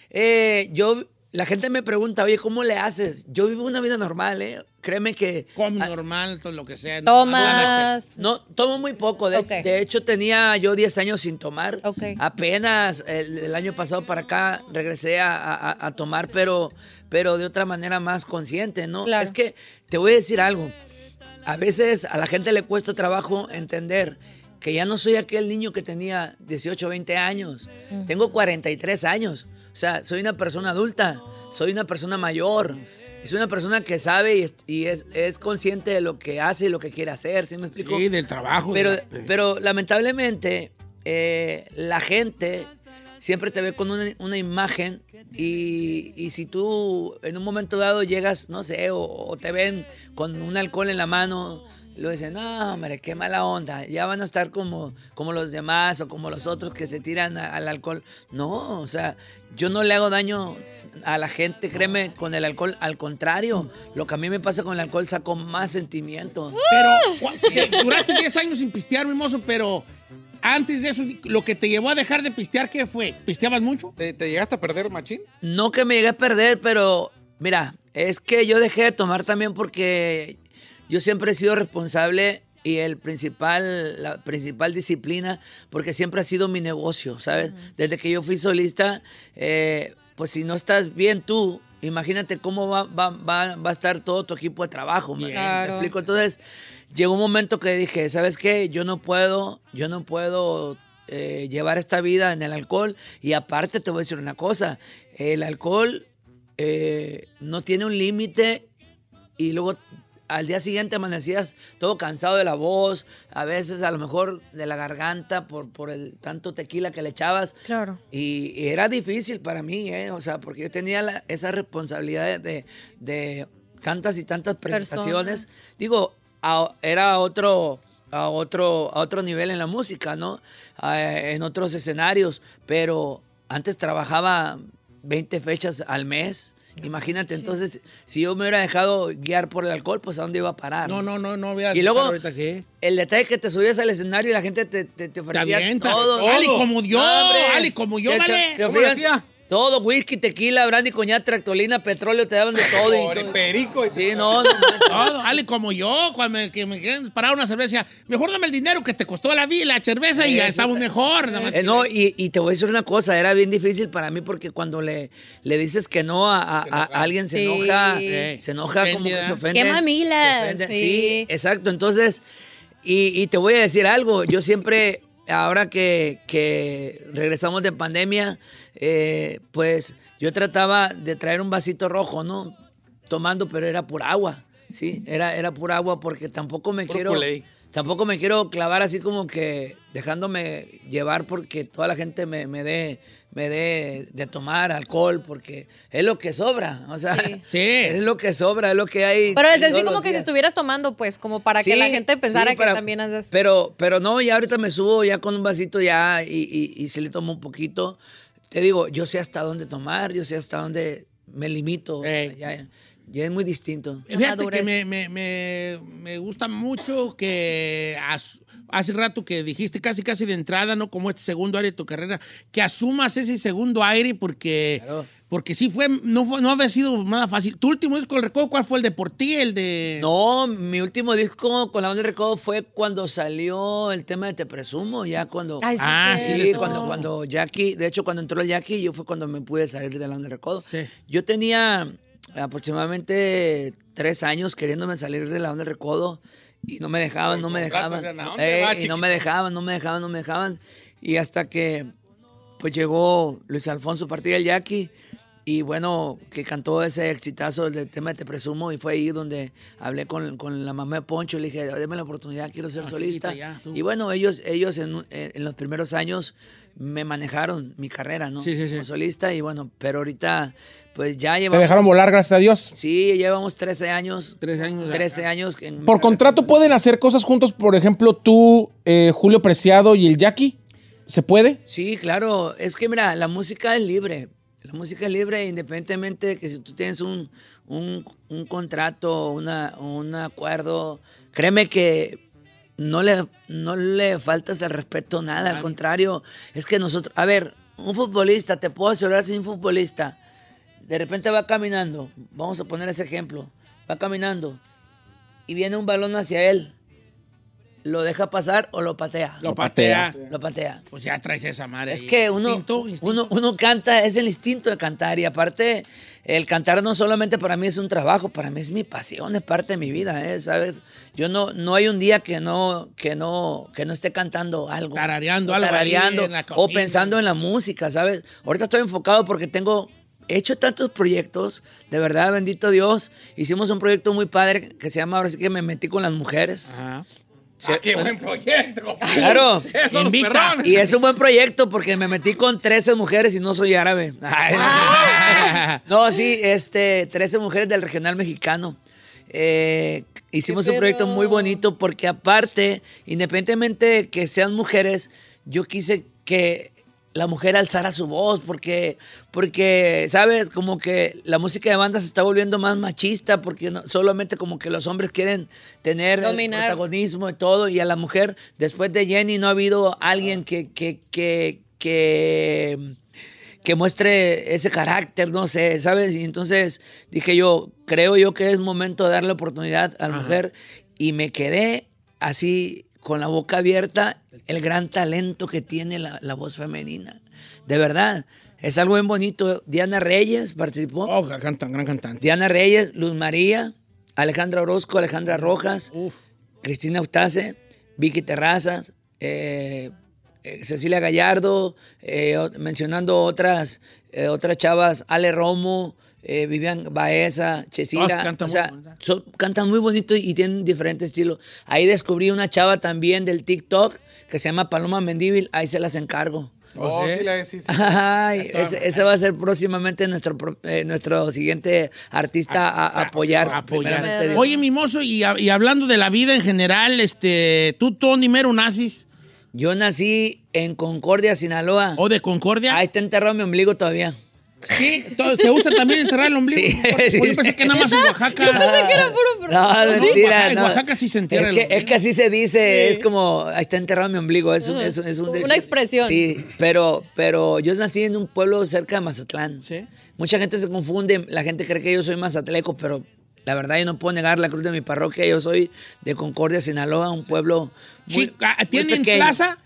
eh, yo... La gente me pregunta, oye, ¿cómo le haces? Yo vivo una vida normal, ¿eh? Créeme que... Come normal, todo lo que sea. Tomas. No, tomo muy poco. De, de hecho, tenía yo 10 años sin tomar. Apenas el, el año pasado para acá regresé a, a- a tomar, pero, pero de otra manera más consciente, ¿no? Es que te voy a decir algo. A veces a la gente le cuesta trabajo entender que ya no soy aquel niño que tenía 18, 20 años. Ujú. Tengo 43 años. O sea, soy una persona adulta, soy una persona mayor. Es una persona que sabe y, es, y es, es consciente de lo que hace y lo que quiere hacer, ¿sí me explico? Sí, del trabajo. Pero, de la- pero lamentablemente eh, la gente siempre te ve con una, una imagen y, y si tú en un momento dado llegas, no sé, o, o te ven con un alcohol en la mano, lo dicen, no, hombre, qué mala onda, ya van a estar como, como los demás o como los otros que se tiran a- al alcohol. No, o sea, yo no le hago daño a la gente, créeme, con el alcohol. Al contrario, lo que a mí me pasa con el alcohol saco más sentimiento. Pero cua- que duraste 10 años sin pistear, mimoso, pero antes de eso, lo que te llevó a dejar de pistear, ¿qué fue? ¿Pisteabas mucho? ¿Te, te llegaste a perder, Machín? No que me llegué a perder, pero mira, es que yo dejé de tomar también porque yo siempre he sido responsable y el principal, la principal disciplina, porque siempre ha sido mi negocio, ¿sabes? Desde que yo fui solista, eh, pues si no estás bien tú, imagínate cómo va, va, va, va a estar todo tu equipo de trabajo. ¿me- ¿me Claro. explico? Entonces, llegó un momento que dije, ¿sabes qué? Yo no puedo, yo no puedo eh, llevar esta vida en el alcohol. Y aparte te voy a decir una cosa, el alcohol eh, no tiene un límite y luego al día siguiente amanecías todo cansado de la voz, a veces a lo mejor de la garganta por, por el tanto tequila que le echabas. Claro. Y, y era difícil para mí, ¿eh? O sea, porque yo tenía la- esa responsabilidad de, de- tantas y tantas presentaciones. Digo, a- era otro, a otro, a otro nivel en la música, ¿no? Eh, en otros escenarios, pero antes trabajaba 20 fechas al mes. Imagínate, entonces, si yo me hubiera dejado guiar por el alcohol, pues a dónde iba a parar. No, no, no, no hubiera Y luego, ahorita qué. el detalle es que te subías al escenario y la gente te, te, te ofrecía todo. todo. Ali, como yo, hombre. Ali, como yo, Te- vale. Todo, whisky, tequila, brandy, coñac, tractolina, petróleo, te daban de todo. y todo. perico. Sí, no, no, Todo, dale como yo, cuando me, que me quieren parar una cerveza, mejor dame el dinero que te costó la, vi- la cerveza y ya Sí, estamos sí. mejor. Eh, no, y, y te voy a decir una cosa, era bien difícil para mí porque cuando le, le dices que no a, a- a alguien se Sí. enoja, Eh, se enoja como que se ofende. Qué mamilas, sí. Sí, exacto. Entonces, y, y te voy a decir algo, yo siempre, ahora que, que regresamos de pandemia, eh, pues yo trataba de traer un vasito rojo, ¿no? Tomando, pero era por agua, ¿sí? Era, era por agua porque tampoco me quiero... Tampoco me quiero clavar así como que dejándome llevar porque toda la gente me, me dé me dé de tomar alcohol porque es lo que sobra, o sea, Sí. es lo que sobra, es lo que hay. Pero es así como que si estuvieras tomando, pues, como para que la gente pensara sí, para- que también haces. Pero, pero no, ya ahorita me subo ya con un vasito ya y, y, y sí le tomo un poquito. Te digo, yo sé hasta dónde tomar, yo sé hasta dónde me limito. Ey. Ya, ya es muy distinto. Fíjate que me, me, me, me gusta mucho que as- hace rato que dijiste casi casi de entrada, ¿no? Como este segundo aire de tu carrera, que asumas ese segundo aire porque, Claro. porque sí fue, no fue, no había sido nada fácil. ¿Tu último disco, el recuerdo, cuál fue el de por ti? El de... No, mi último disco con la banda de recodo fue cuando salió el tema de Te Presumo, ya cuando... Ay, sí, Ah, Sí, cuando, cuando Jackie, de hecho cuando entró el Jackie, yo fue cuando me pude salir de la banda de recodo. Sí. Yo tenía aproximadamente tres años queriéndome salir de la banda de recodo y no me dejaban, no me dejaban. contratos, ¿a dónde Eh, y no me dejaban, no me dejaban, no me dejaban. Y hasta que pues llegó Luis Alfonso Partida el Jackie y bueno, que cantó ese exitazo del tema de Te Presumo y fue ahí donde hablé con, con la mamá de Poncho y le dije, deme la oportunidad, quiero ser Ah, solista. ya, y bueno, ellos, ellos en, eh, en los primeros años me manejaron mi carrera, ¿no? Sí, sí, sí. Como solista y bueno, pero ahorita pues ya Te llevamos... dejaron volar, gracias a Dios. Sí, llevamos 13 años. Tres años. 13 años. en Por contrato pueden hacer cosas juntos, por ejemplo, tú, eh, Julio Preciado y el Jackie. ¿Se puede? Sí, claro. Es que mira, la música es libre. La música es libre independientemente de que si tú tienes un, un, un contrato, una, un acuerdo, créeme que no le, no le faltas el respeto nada. Al contrario, es que nosotros, a ver, un futbolista, te puedo asegurar si un futbolista de repente va caminando, vamos a poner ese ejemplo, va caminando y viene un balón hacia él, ¿lo deja pasar o lo patea? Lo patea. Lo patea. Pues ya traes esa madre. Es ahí. que uno, Instinto, instinto. uno, uno canta, es el instinto de cantar y aparte el cantar no solamente para mí es un trabajo, para mí es mi pasión, es parte de mi vida, ¿eh? ¿sabes? Yo no, no hay un día que no, que no, que no esté cantando algo. Tarareando algo tarareando, o pensando en la música, ¿sabes? Ahorita estoy enfocado porque tengo he hecho tantos proyectos, de verdad, bendito Dios. Hicimos un proyecto muy padre que se llama ahora sí que me metí con las mujeres. Ajá. Sí, Ah, qué son- buen proyecto. Claro. Esos los Invita. perrones. Y es un buen proyecto porque me metí con 13 mujeres y no soy árabe. Ay, no, sí, este, 13 mujeres del regional mexicano. Eh, hicimos ¡Qué un proyecto muy bonito porque aparte, independientemente de que sean mujeres, yo quise que la mujer alzara su voz porque, porque, ¿sabes? Como que la música de banda se está volviendo más machista porque no- solamente como que los hombres quieren tener el protagonismo y todo y a la mujer, después de Jenny no ha habido alguien que, que, que, que, que muestre ese carácter, no sé, ¿sabes? Y entonces dije yo, creo yo que es momento de darle oportunidad a la mujer y me quedé así con la boca abierta el gran talento que tiene la, la voz femenina. De verdad, es algo bien bonito. Diana Reyes participó. Oh, cantan, gran cantante. Diana Reyes, Luz María, Alejandra Orozco, Alejandra Rojas, Cristina Eustase, Vicky Terrazas, eh, eh, Cecilia Gallardo, eh, mencionando otras, otras chavas, Ale Romo, eh, Vivian Baeza, Chesira. Cantan o muy sea, son- cantan muy bonito y tienen diferentes estilos. Ahí descubrí una chava también del TikTok que se llama Paloma Mendíbil, ahí se las encargo. Oh, sí, la- sí, sí. Ay, ese, ese va a ser próximamente nuestro, eh, nuestro siguiente artista a, apoyar. Apoyar. Oye, Mimoso, y, y hablando de la vida en general, este, tú, Tony Mero, naces. Yo nací en Concordia, Sinaloa. ¿O de Concordia? Ahí está enterrado mi ombligo todavía. Sí, se usa también enterrar el ombligo. Sí, Pues yo pensé que nada más en Oaxaca. Yo pensé que era puro No, No, mentira. en no. Oaxaca sí se entierra es el que, es que así se dice, es como, ahí está enterrado mi ombligo. Es, un- es, un- es un- Una expresión. Sí, pero, pero yo nací en un pueblo cerca de Mazatlán. Mucha gente se confunde, la gente cree que yo soy mazatleco, pero la verdad yo no puedo negar la cruz de mi parroquia. Yo soy de Concordia, Sinaloa, un pueblo muy, Sí, ah, muy ¿tienen pequeño. plaza?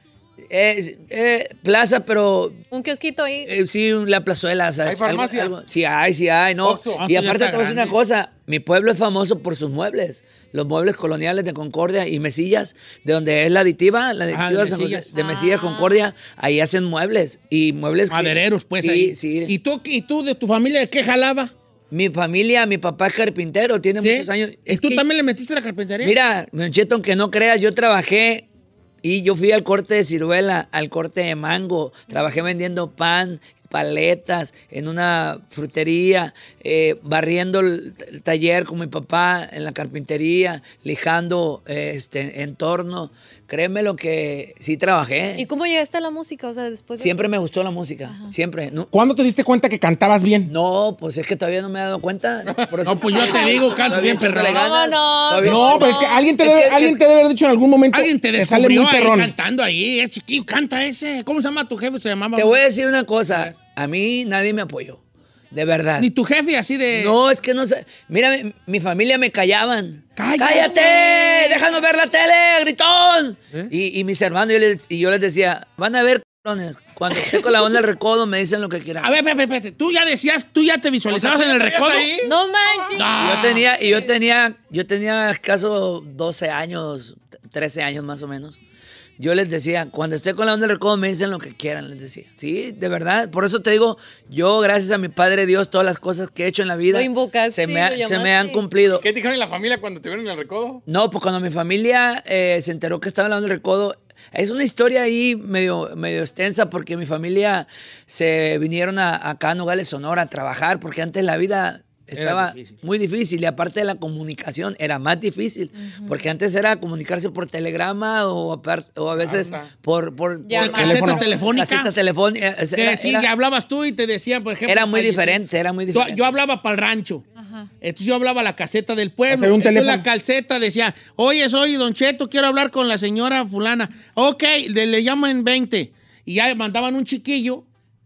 Eh, eh, plaza, pero Un kiosquito ahí. eh, sí, la plazuela. o sea, ¿Hay farmacia? algo- sí hay, sí hay, ¿no? Ah, y pues aparte te voy a decir una cosa, mi pueblo es famoso por sus muebles. Los muebles coloniales de Concordia y Mesillas, de donde es la aditiva, la aditiva de de, San José- Mesillas. de Mesillas, Concordia, ahí hacen muebles. Y muebles que- Madereros, pues, sí, ahí. Sí, ¿Y tú, ¿Y tú de tu familia de qué jalaba? Mi familia, mi papá es carpintero, tiene ¿Sí? muchos años. ¿Y tú también le metiste a la carpintería? Mira, Don Cheto, aunque no creas, yo trabajé y yo fui al corte de ciruela, al corte de mango. Trabajé vendiendo pan, paletas, en una frutería, eh, barriendo el, taller con mi papá en la carpintería, lijando eh, este entorno. Créeme lo que sí trabajé. ¿Y cómo llegaste a la música? O sea, después de- Siempre me gustó la música, siempre. No, ¿Cuándo te diste cuenta que cantabas bien? no, pues es que todavía no me he dado cuenta. Por eso- No, pues yo te digo, cantas bien, perrón. echándole ganas. Todavía- No, pero es que alguien te, Es debe, que- es alguien que- te debe haber dicho en algún momento. Alguien te sale descubrió muy ahí perrón. cantando ahí, es chiquillo, canta ese. ¿Cómo se llama tu jefe? Se llamaba. Te voy a decir una cosa. A mí nadie me apoyó. De verdad. Ni tu jefe así de. No, es que no sé. Mira, mi, mi familia me callaban. ¡Cállate! ¡Cállate! ¡Déjanos ver la tele, gritón! ¿Eh? Y, y mis hermanos, yo les, y yo les decía, van a ver, cabrones, cuando esté con la onda del recodo, me dicen lo que quieran. A ver, espérate, espérate. Tú ya decías, tú ya te visualizabas en el recodo. No manches. Yo tenía, y yo tenía, yo tenía escaso 12 años, 13 años más o menos. Yo les decía, cuando esté con la onda del recodo, me dicen lo que quieran, les decía. Sí, de verdad. Por eso te digo, yo, gracias a mi Padre Dios, todas las cosas que he hecho en la vida se, me ha- se me han cumplido. ¿Qué te dijeron en la familia cuando te vieron en el recodo? No, pues cuando mi familia eh, se enteró que estaba hablando del recodo, es una historia ahí medio, medio extensa porque mi familia se vinieron a, acá a Nogales, Sonora, a trabajar porque antes la vida estaba muy difícil y aparte de la comunicación era más difícil porque antes era comunicarse por telegrama o, o a veces por, por. Caseta telefónica. Caseta telefónica. eh, Era- sí, era- que hablabas tú y te decían, por ejemplo. Era muy diferente, era muy diferente. yo hablaba para el rancho. Entonces yo hablaba a la caseta del pueblo. Un Entonces la calceta decía, oye, soy Don Cheto, quiero hablar con la señora fulana. Ok, le, le llaman 20. Y ya mandaban un chiquillo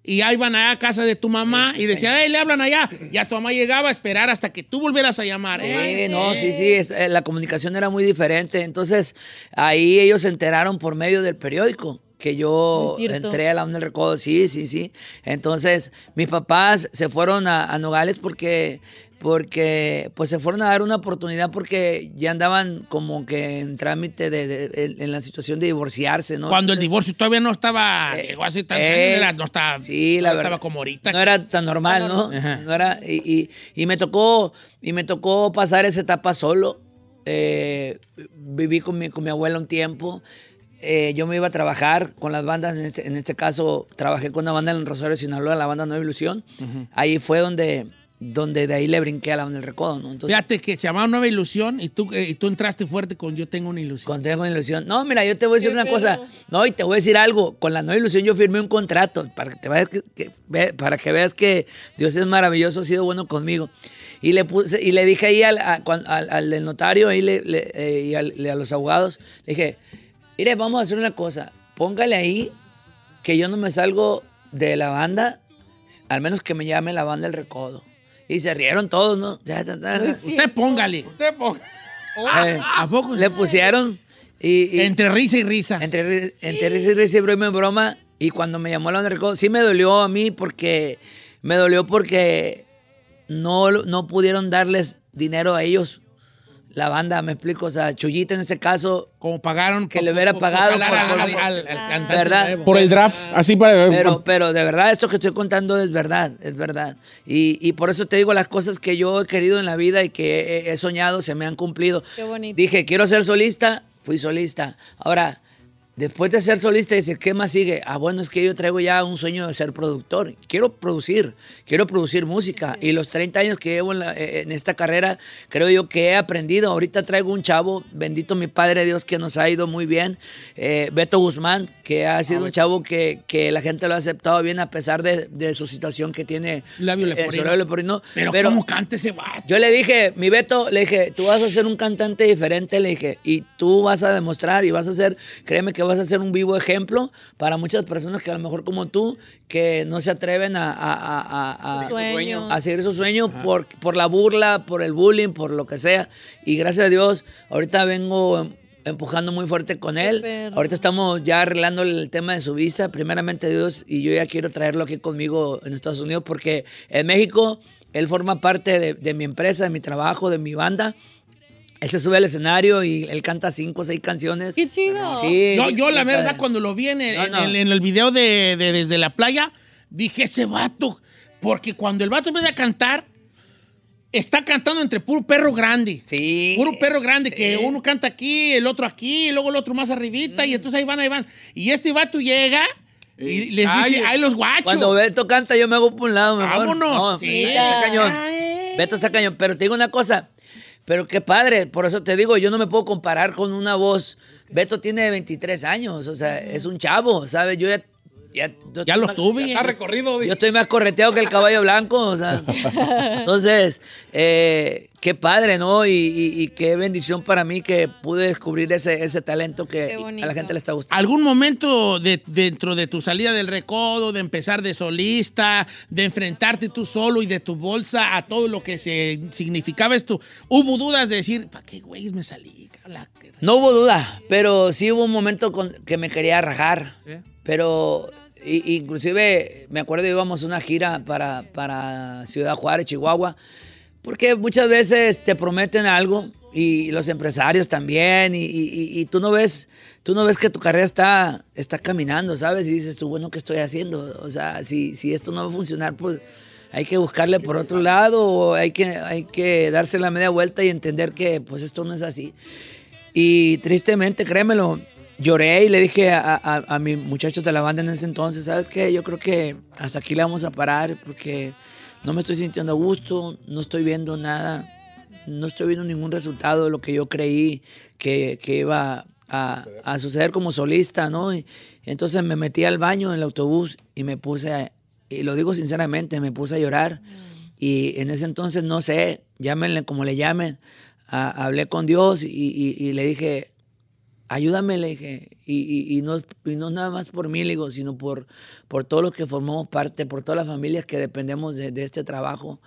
y iban allá a casa de tu mamá y decían, hey, le hablan allá. Ya tu mamá llegaba a esperar hasta que tú volvieras a llamar. Sí, ¿eh? no, sí, sí, es- eh, la comunicación era muy diferente. Entonces, ahí ellos se enteraron por medio del periódico que yo entré a la onda del recodo. Sí, sí, sí. Entonces, mis papás se fueron a, a Nogales porque porque pues se fueron a dar una oportunidad porque ya andaban como que en trámite de, de- en, en la situación de divorciarse, ¿no? Cuando el divorcio todavía no estaba, llegó eh, era- no estaba, sí, la no verdad. estaba como ahorita. No era tan normal, ¿no? Ajá. No era, y, y- y me tocó, y me tocó pasar esa etapa solo. Eh, viví con mi, con mi abuela un tiempo. Eh, yo me iba a trabajar con las bandas, en este, en este caso trabajé con una banda en Rosario, Sinaloa, la banda Nueva Ilusión. Ahí fue donde, donde de ahí le brinqué a la banda del recodo, ¿no? Entonces, Fíjate que se llamaba Nueva Ilusión y tú, eh, y tú entraste fuerte con Yo Tengo una ilusión. Con Tengo una ilusión. No, mira, yo te voy a decir una cosa. No, y te voy a decir algo. Con la nueva ilusión yo firmé un contrato para que, te vayas que- para que veas que Dios es maravilloso, ha sido bueno conmigo. Y le puse, y le dije ahí al, a- al- al notario ahí le- le- eh, y al- le- a los abogados, le dije, mire, vamos a hacer una cosa. Póngale ahí que yo no me salgo de la banda, al menos que me llame la banda del recodo. Y se rieron todos, ¿no? Ya, ya, ya. Usted póngale. Usted ponga. Eh, Le pusieron. Y, y- Entre risa y risa. Entre, entre risa y risa y broma y broma. Y cuando me llamó la recodo, sí me dolió a mí porque. Me dolió porque no, no pudieron darles dinero a ellos. La banda, me explico. O sea, Chuyita en ese caso. Como pagaron. Que le hubiera pagado. por- al- por- al- al- al cantante ¿Verdad? Por el draft, así para... Pero, pero de verdad, esto que estoy contando es verdad, es verdad. Y, y por eso te digo, las cosas que yo he querido en la vida y que he, he soñado se me han cumplido. Qué bonito. Dije, quiero ser solista, fui solista. Ahora, Después de ser solista, dice, ¿qué más sigue? Ah, bueno, es que yo traigo ya un sueño de ser productor. Quiero producir, quiero producir música. Y los 30 años que llevo en, la- eh, en esta carrera, creo yo que he aprendido. Ahorita traigo un chavo, bendito mi Padre Dios, que nos ha ido muy bien. Eh, Beto Guzmán, que ha sido un chavo que, que la gente lo ha aceptado bien a pesar de, de su situación que tiene. Labio eh, su leporino. labio leporino. Pero, ¿cómo canta ese vato? Yo le dije, mi Beto, le dije, tú vas a ser un cantante diferente, le dije, y tú vas a demostrar y vas a ser, créeme que vas a ser un vivo ejemplo para muchas personas que a lo mejor como tú, que no se atreven a, a, a- a- a- seguir su sueño por, por la burla, por el bullying, por lo que sea. Y gracias a Dios, ahorita vengo em- empujando muy fuerte con él. Ahorita estamos ya arreglando el tema de su visa, primeramente Dios, y yo ya quiero traerlo aquí conmigo en Estados Unidos porque en México él forma parte de, de mi empresa, de mi trabajo, de mi banda. Él se sube al escenario y él canta cinco o seis canciones. ¡Qué chido! Sí. Yo, yo, la verdad, padre. cuando lo vi en el, No, en no. el- en el video de, de Desde la Playa, dije, ese vato. Porque cuando el vato empieza a cantar, está cantando entre puro perro grande. Sí. Puro perro grande, que uno canta aquí, el otro aquí, y luego el otro más arribita, Mm. y entonces ahí van, ahí van. Y este vato llega y les Ay, dice, ay, los guachos. Cuando Beto canta, yo me hago por un lado mejor. Vámonos, No, sí. Beto está cañón. Beto está cañón. Pero te digo una cosa. Pero qué padre. Por eso te digo, yo no me puedo comparar con una voz. Beto tiene 23 años. O sea, es un chavo, ¿sabes? Yo ya... Ya, Ya los tuve. Está recorrido. Yo estoy más correteado que el caballo blanco, o sea. Entonces, eh, qué padre, ¿no? Y, y- y qué bendición para mí que pude descubrir ese, ese talento que a la gente le está gustando. ¿Algún momento de- dentro de tu salida del recodo, de empezar de solista, de enfrentarte tú solo y de tu bolsa a todo lo que se significaba esto, hubo dudas de decir, ¿para qué güey me salí? No hubo duda, pero sí hubo un momento con- que me quería rajar. Pero inclusive me acuerdo íbamos a una gira para, para Ciudad Juárez, Chihuahua, porque muchas veces te prometen algo y los empresarios también y, y- y tú no ves tú no ves que tu carrera está, está caminando, ¿sabes? Y dices tú, bueno, ¿qué estoy haciendo? O sea, si, si esto no va a funcionar, pues hay que buscarle por otro lado o hay que, hay que darse la media vuelta y entender que pues esto no es así. Y tristemente, créemelo, lloré y le dije a, a, a mis muchachos de la banda en ese entonces, ¿sabes qué? Yo creo que hasta aquí le vamos a parar porque no me estoy sintiendo a gusto, no estoy viendo nada, no estoy viendo ningún resultado de lo que yo creí que, que iba a, a suceder como solista, ¿no? Y entonces me metí al baño en el autobús y me puse, a- y lo digo sinceramente, me puse a llorar. Y en ese entonces, no sé, llámenle como le llamen, a- hablé con Dios y, y- y le dije, ayúdame, le dije, y, y- y no, y no nada más por mí, digo, sino por, por todos los que formamos parte, por todas las familias que dependemos de, de este trabajo.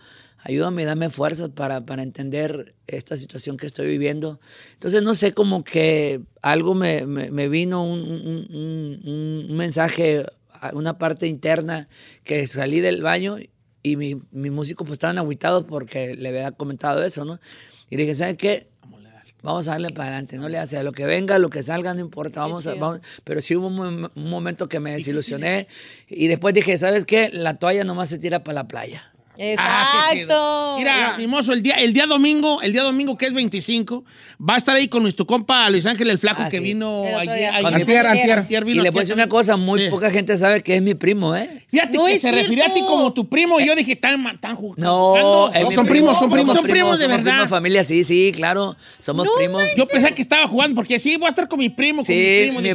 Ayúdame, dame fuerzas para, para entender esta situación que estoy viviendo. Entonces, no sé, como que algo me, me- me vino, un, un- un- un mensaje, una parte interna, que salí del baño y mi, mi músico pues estaban aguitados porque le había comentado eso, ¿no? Y le dije, ¿sabes qué? Vamos a darle para adelante, no le hace a lo que venga, lo que salga, no importa, vamos a, vamos. Pero sí hubo un, un momento que me desilusioné y después dije, ¿sabes qué? La toalla nomás se tira para la playa. Ah, chido. Mira, mi mozo, el día, el día domingo, el día domingo que es 25, va a estar ahí con nuestro compa Luis Ángel el Flaco Ah, que sí. vino ayer. antier, antier. Y le puedo decir una cosa, muy poca gente sabe que es mi primo, ¿eh? Fíjate No que se refería a ti como tu primo y yo dije, tan, tan jugando. No, son primo, primos, son primos. Son primos de somos verdad. primos, familia, sí, sí, claro, somos primos. Yo pensé que estaba jugando porque sí, voy a estar con mi primo, con mi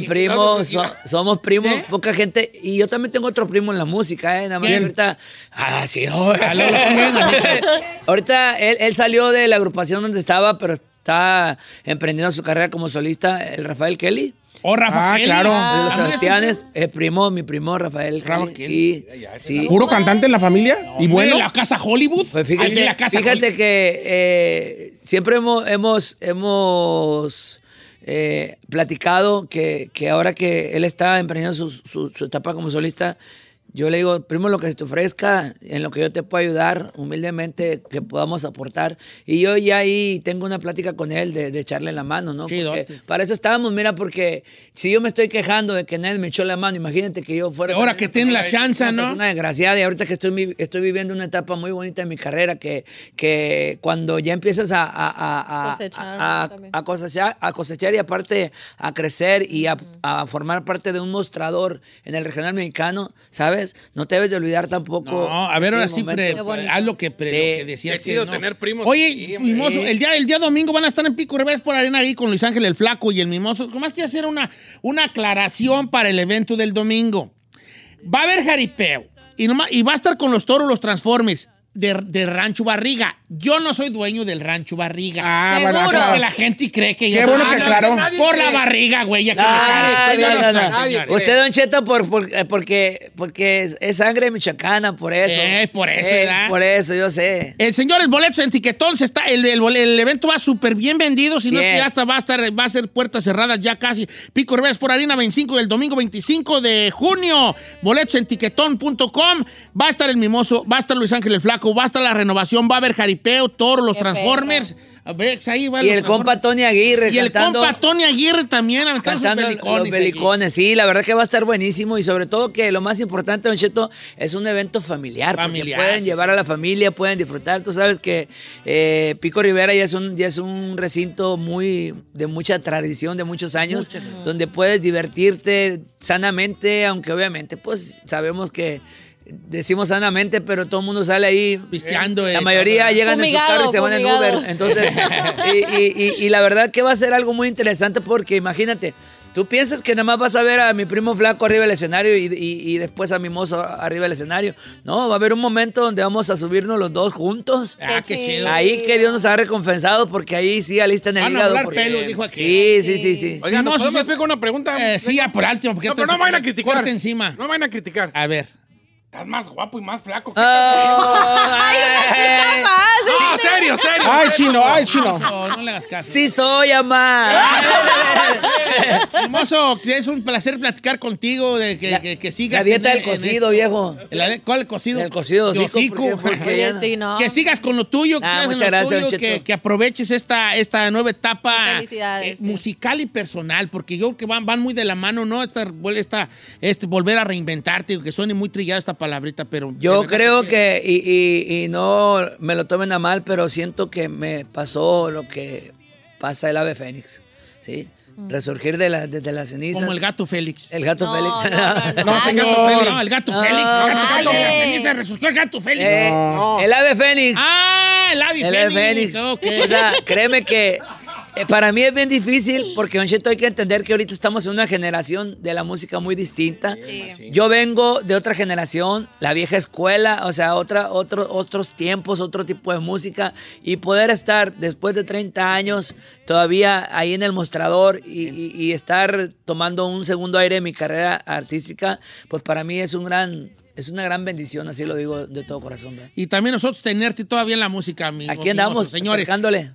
Sí, primo. somos primos, poca gente. Y yo también tengo otro primo en la música, ¿eh? Nada más ahorita. Ah, sí. Ah, luego lo ahorita él, él salió de la agrupación donde estaba, pero está emprendiendo su carrera como solista, el Rafael Kelly. Oh, Rafa Ah, Kelly. claro. De Ah, los mira, Sebastianes, el primo, mi primo Rafael Rafa Kelly. Sí, sí. ¿Puro cantante en la familia? ¿Y bueno? la casa Hollywood. Pues fíjate, de la casa fíjate Hollywood. que eh, siempre hemos, hemos, hemos eh, platicado que, que ahora que él está emprendiendo su, su- su etapa como solista, yo le digo, primo, lo que se te ofrezca, en lo que yo te puedo ayudar, humildemente, que podamos aportar. Y yo ya ahí tengo una plática con él de, de echarle la mano, ¿no? Porque para eso estábamos, mira, porque si yo me estoy quejando de que nadie me echó la mano, imagínate que yo fuera... Ahora que tiene la chance, una ¿no? persona desgraciada y ahorita que estoy, estoy viviendo una etapa muy bonita en mi carrera que, que cuando ya empiezas a, a- a- a- Cosechar a cosechar, a cosechar y aparte a crecer y a, a formar parte de un mostrador en el regional mexicano, ¿sabes? No te debes de olvidar tampoco. No, a ver, ahora sí, pre- haz lo que, pre- Sí. lo que decías. Que no. tener primos Oye. Mimoso, el día, el día domingo van a estar en Pico Revés por Arena ahí con Luis Ángel el Flaco y el Mimoso. Más que hacer una, una aclaración para el evento del domingo. Va a haber jaripeo y, nomás- y va a estar con los toros, los transformes. De, de Rancho Barriga. Yo no soy dueño del Rancho Barriga. Ah, bueno, claro. Que la gente cree que Qué yo. bueno que Ah, aclaró. Por la barriga, güey. Ya que me Ay, cae. no, no, no. Usted, Don Cheto, por, por- eh, porque, porque es, sangre michoacana, por eso. Eh, por eso, Eh, ¿verdad? Por eso, yo sé. El señor, el boleto en Tiquetón se está, el, el, bole- el evento va súper bien vendido, si no que ya hasta va a estar, va a ser puertas cerradas ya casi. Pico Revés por Harina 25 del domingo 25 de junio. Boletos en tiquetón.com. Va a estar el mimoso, va a estar Luis Ángel el Flaco, va a estar la renovación, va a haber jaripeo, toro, los Qué Transformers. Ahí va Y el compa. Tony Aguirre Y el compa Tony Aguirre también, sus Cantando belicones. los belicones, sí, la verdad que va a estar buenísimo y sobre todo que lo más importante, Don Cheto, es un evento familiar. porque pueden sí. llevar a la familia, pueden disfrutar. Tú sabes que eh, Pico Rivera ya es, un, ya es un recinto muy de mucha tradición, de muchos años, donde puedes divertirte sanamente, aunque obviamente pues sabemos que... Decimos sanamente, pero todo el mundo sale ahí Pisteando, La eh, mayoría todo. llegan en su carro y se van en. Uber. Entonces, y, y- y- y la verdad que va a ser algo muy interesante porque imagínate, tú piensas que nada más vas a ver a mi primo flaco arriba del escenario y, y- y después a mi mozo arriba del escenario. No, va a haber un momento donde vamos a subirnos los dos juntos. Ah, qué chido. Ahí que Dios nos ha recompensado porque ahí sí alistan el Van a hígado. hablar porque- pelos, dijo aquel. Sí, sí, sí, sí. Oigan, ¿nos Mimoso, podemos sí. explicar una pregunta? Eh, sí, ya por último. Porque No, pero no vayan a criticar. Corte encima. No vayan a criticar. A ver. Estás más guapo y más flaco. ¿Qué Ay, una chica más. No, serio, serio. Ay, serio. chino, ay, chino. No, no le hagas caso. Sí soy, amar. Hermoso, que es un placer platicar contigo, de que, que, que sigas. La dieta del cocido, esto. viejo. La- ¿Cuál cocido? El cocido sí, no. Que sigas con lo tuyo, que Ah, sigas en muchas lo gracias, tuyo, que, que aproveches esta, esta nueva etapa Felicidades, eh, sí. musical y personal, porque yo creo que van, van muy de la mano, ¿no? Esta, esta, este, volver a reinventarte, que suene muy trillada esta palabrita, pero... Yo de creo que, y, y- y no me lo tomen a mal, pero siento que me pasó lo que pasa el ave fénix, ¿sí? Resurgir de la, desde las cenizas. Como el gato Félix. El gato No, Félix. no, no, no. No, Ah, señor. no. No, el gato No, Félix. El gato no, Félix. De la ceniza resurgió el gato Félix. Eh, El ave fénix. Ah, el ave el ave Félix. fénix. ok. O sea, créeme que eh, para mí es bien difícil porque, Don Cheto, hay que entender que ahorita estamos en una generación de la música muy distinta. Yo vengo de otra generación, la vieja escuela, o sea, otra, otro, otros tiempos, otro tipo de música, y poder estar después de 30 años todavía ahí en el mostrador y, y- y estar tomando un segundo aire en mi carrera artística, pues para mí es un gran, es una gran bendición, así lo digo de todo corazón. ¿verdad? Y también nosotros tenerte todavía en la música, amigo. Aquí andamos, señores.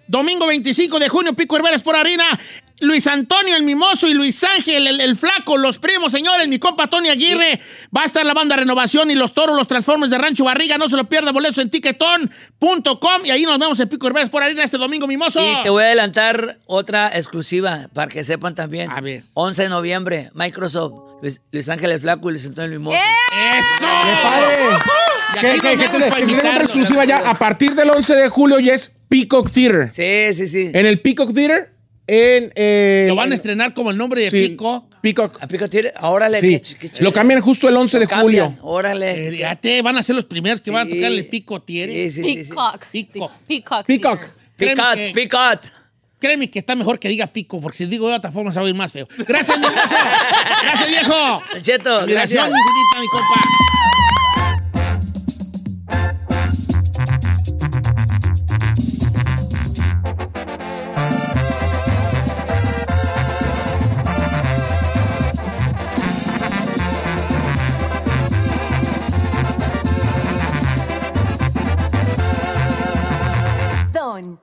Domingo 25 de junio, Pico Herberas por Harina. Luis Antonio el Mimoso y Luis Ángel el, el Flaco, los primos, señores. Mi compa Tony Aguirre. Va a estar la banda Renovación y los toros, los transformes de Rancho Barriga. No se lo pierda, boletos en tiquetón.com. Y ahí nos vemos en Pico Herberas por Harina este domingo, Mimoso. Y te voy a adelantar otra exclusiva para que sepan también. A ver. 11 de noviembre, Microsoft, Luis, Luis Ángel el Flaco y Luis Antonio el Mimoso. ¡Eso! ¡Qué padre! Te- otra exclusiva ya. A partir del 11 de julio ya es Peacock Theater. Sí, sí, sí. En el Peacock Theater, en... eh, Lo van a estrenar como el nombre de sí, Pico. Peacock. A Pico Tiene, órale. Sí. qué qué. Lo cambian justo el 11 de cambian, julio. Órale. Eh, ya te van a ser los primeros que van a Sí. tocar el Pico Tiere. Sí, sí, sí, sí. Peacock. Peacock. Peacock. Peacock. Theater. Créeme que- picot. Créeme que está mejor que diga pico, porque si digo de otra forma se va a oír más feo. Gracias, mi. Gracias, viejo. Cheto, gracias. infinita, mi compa.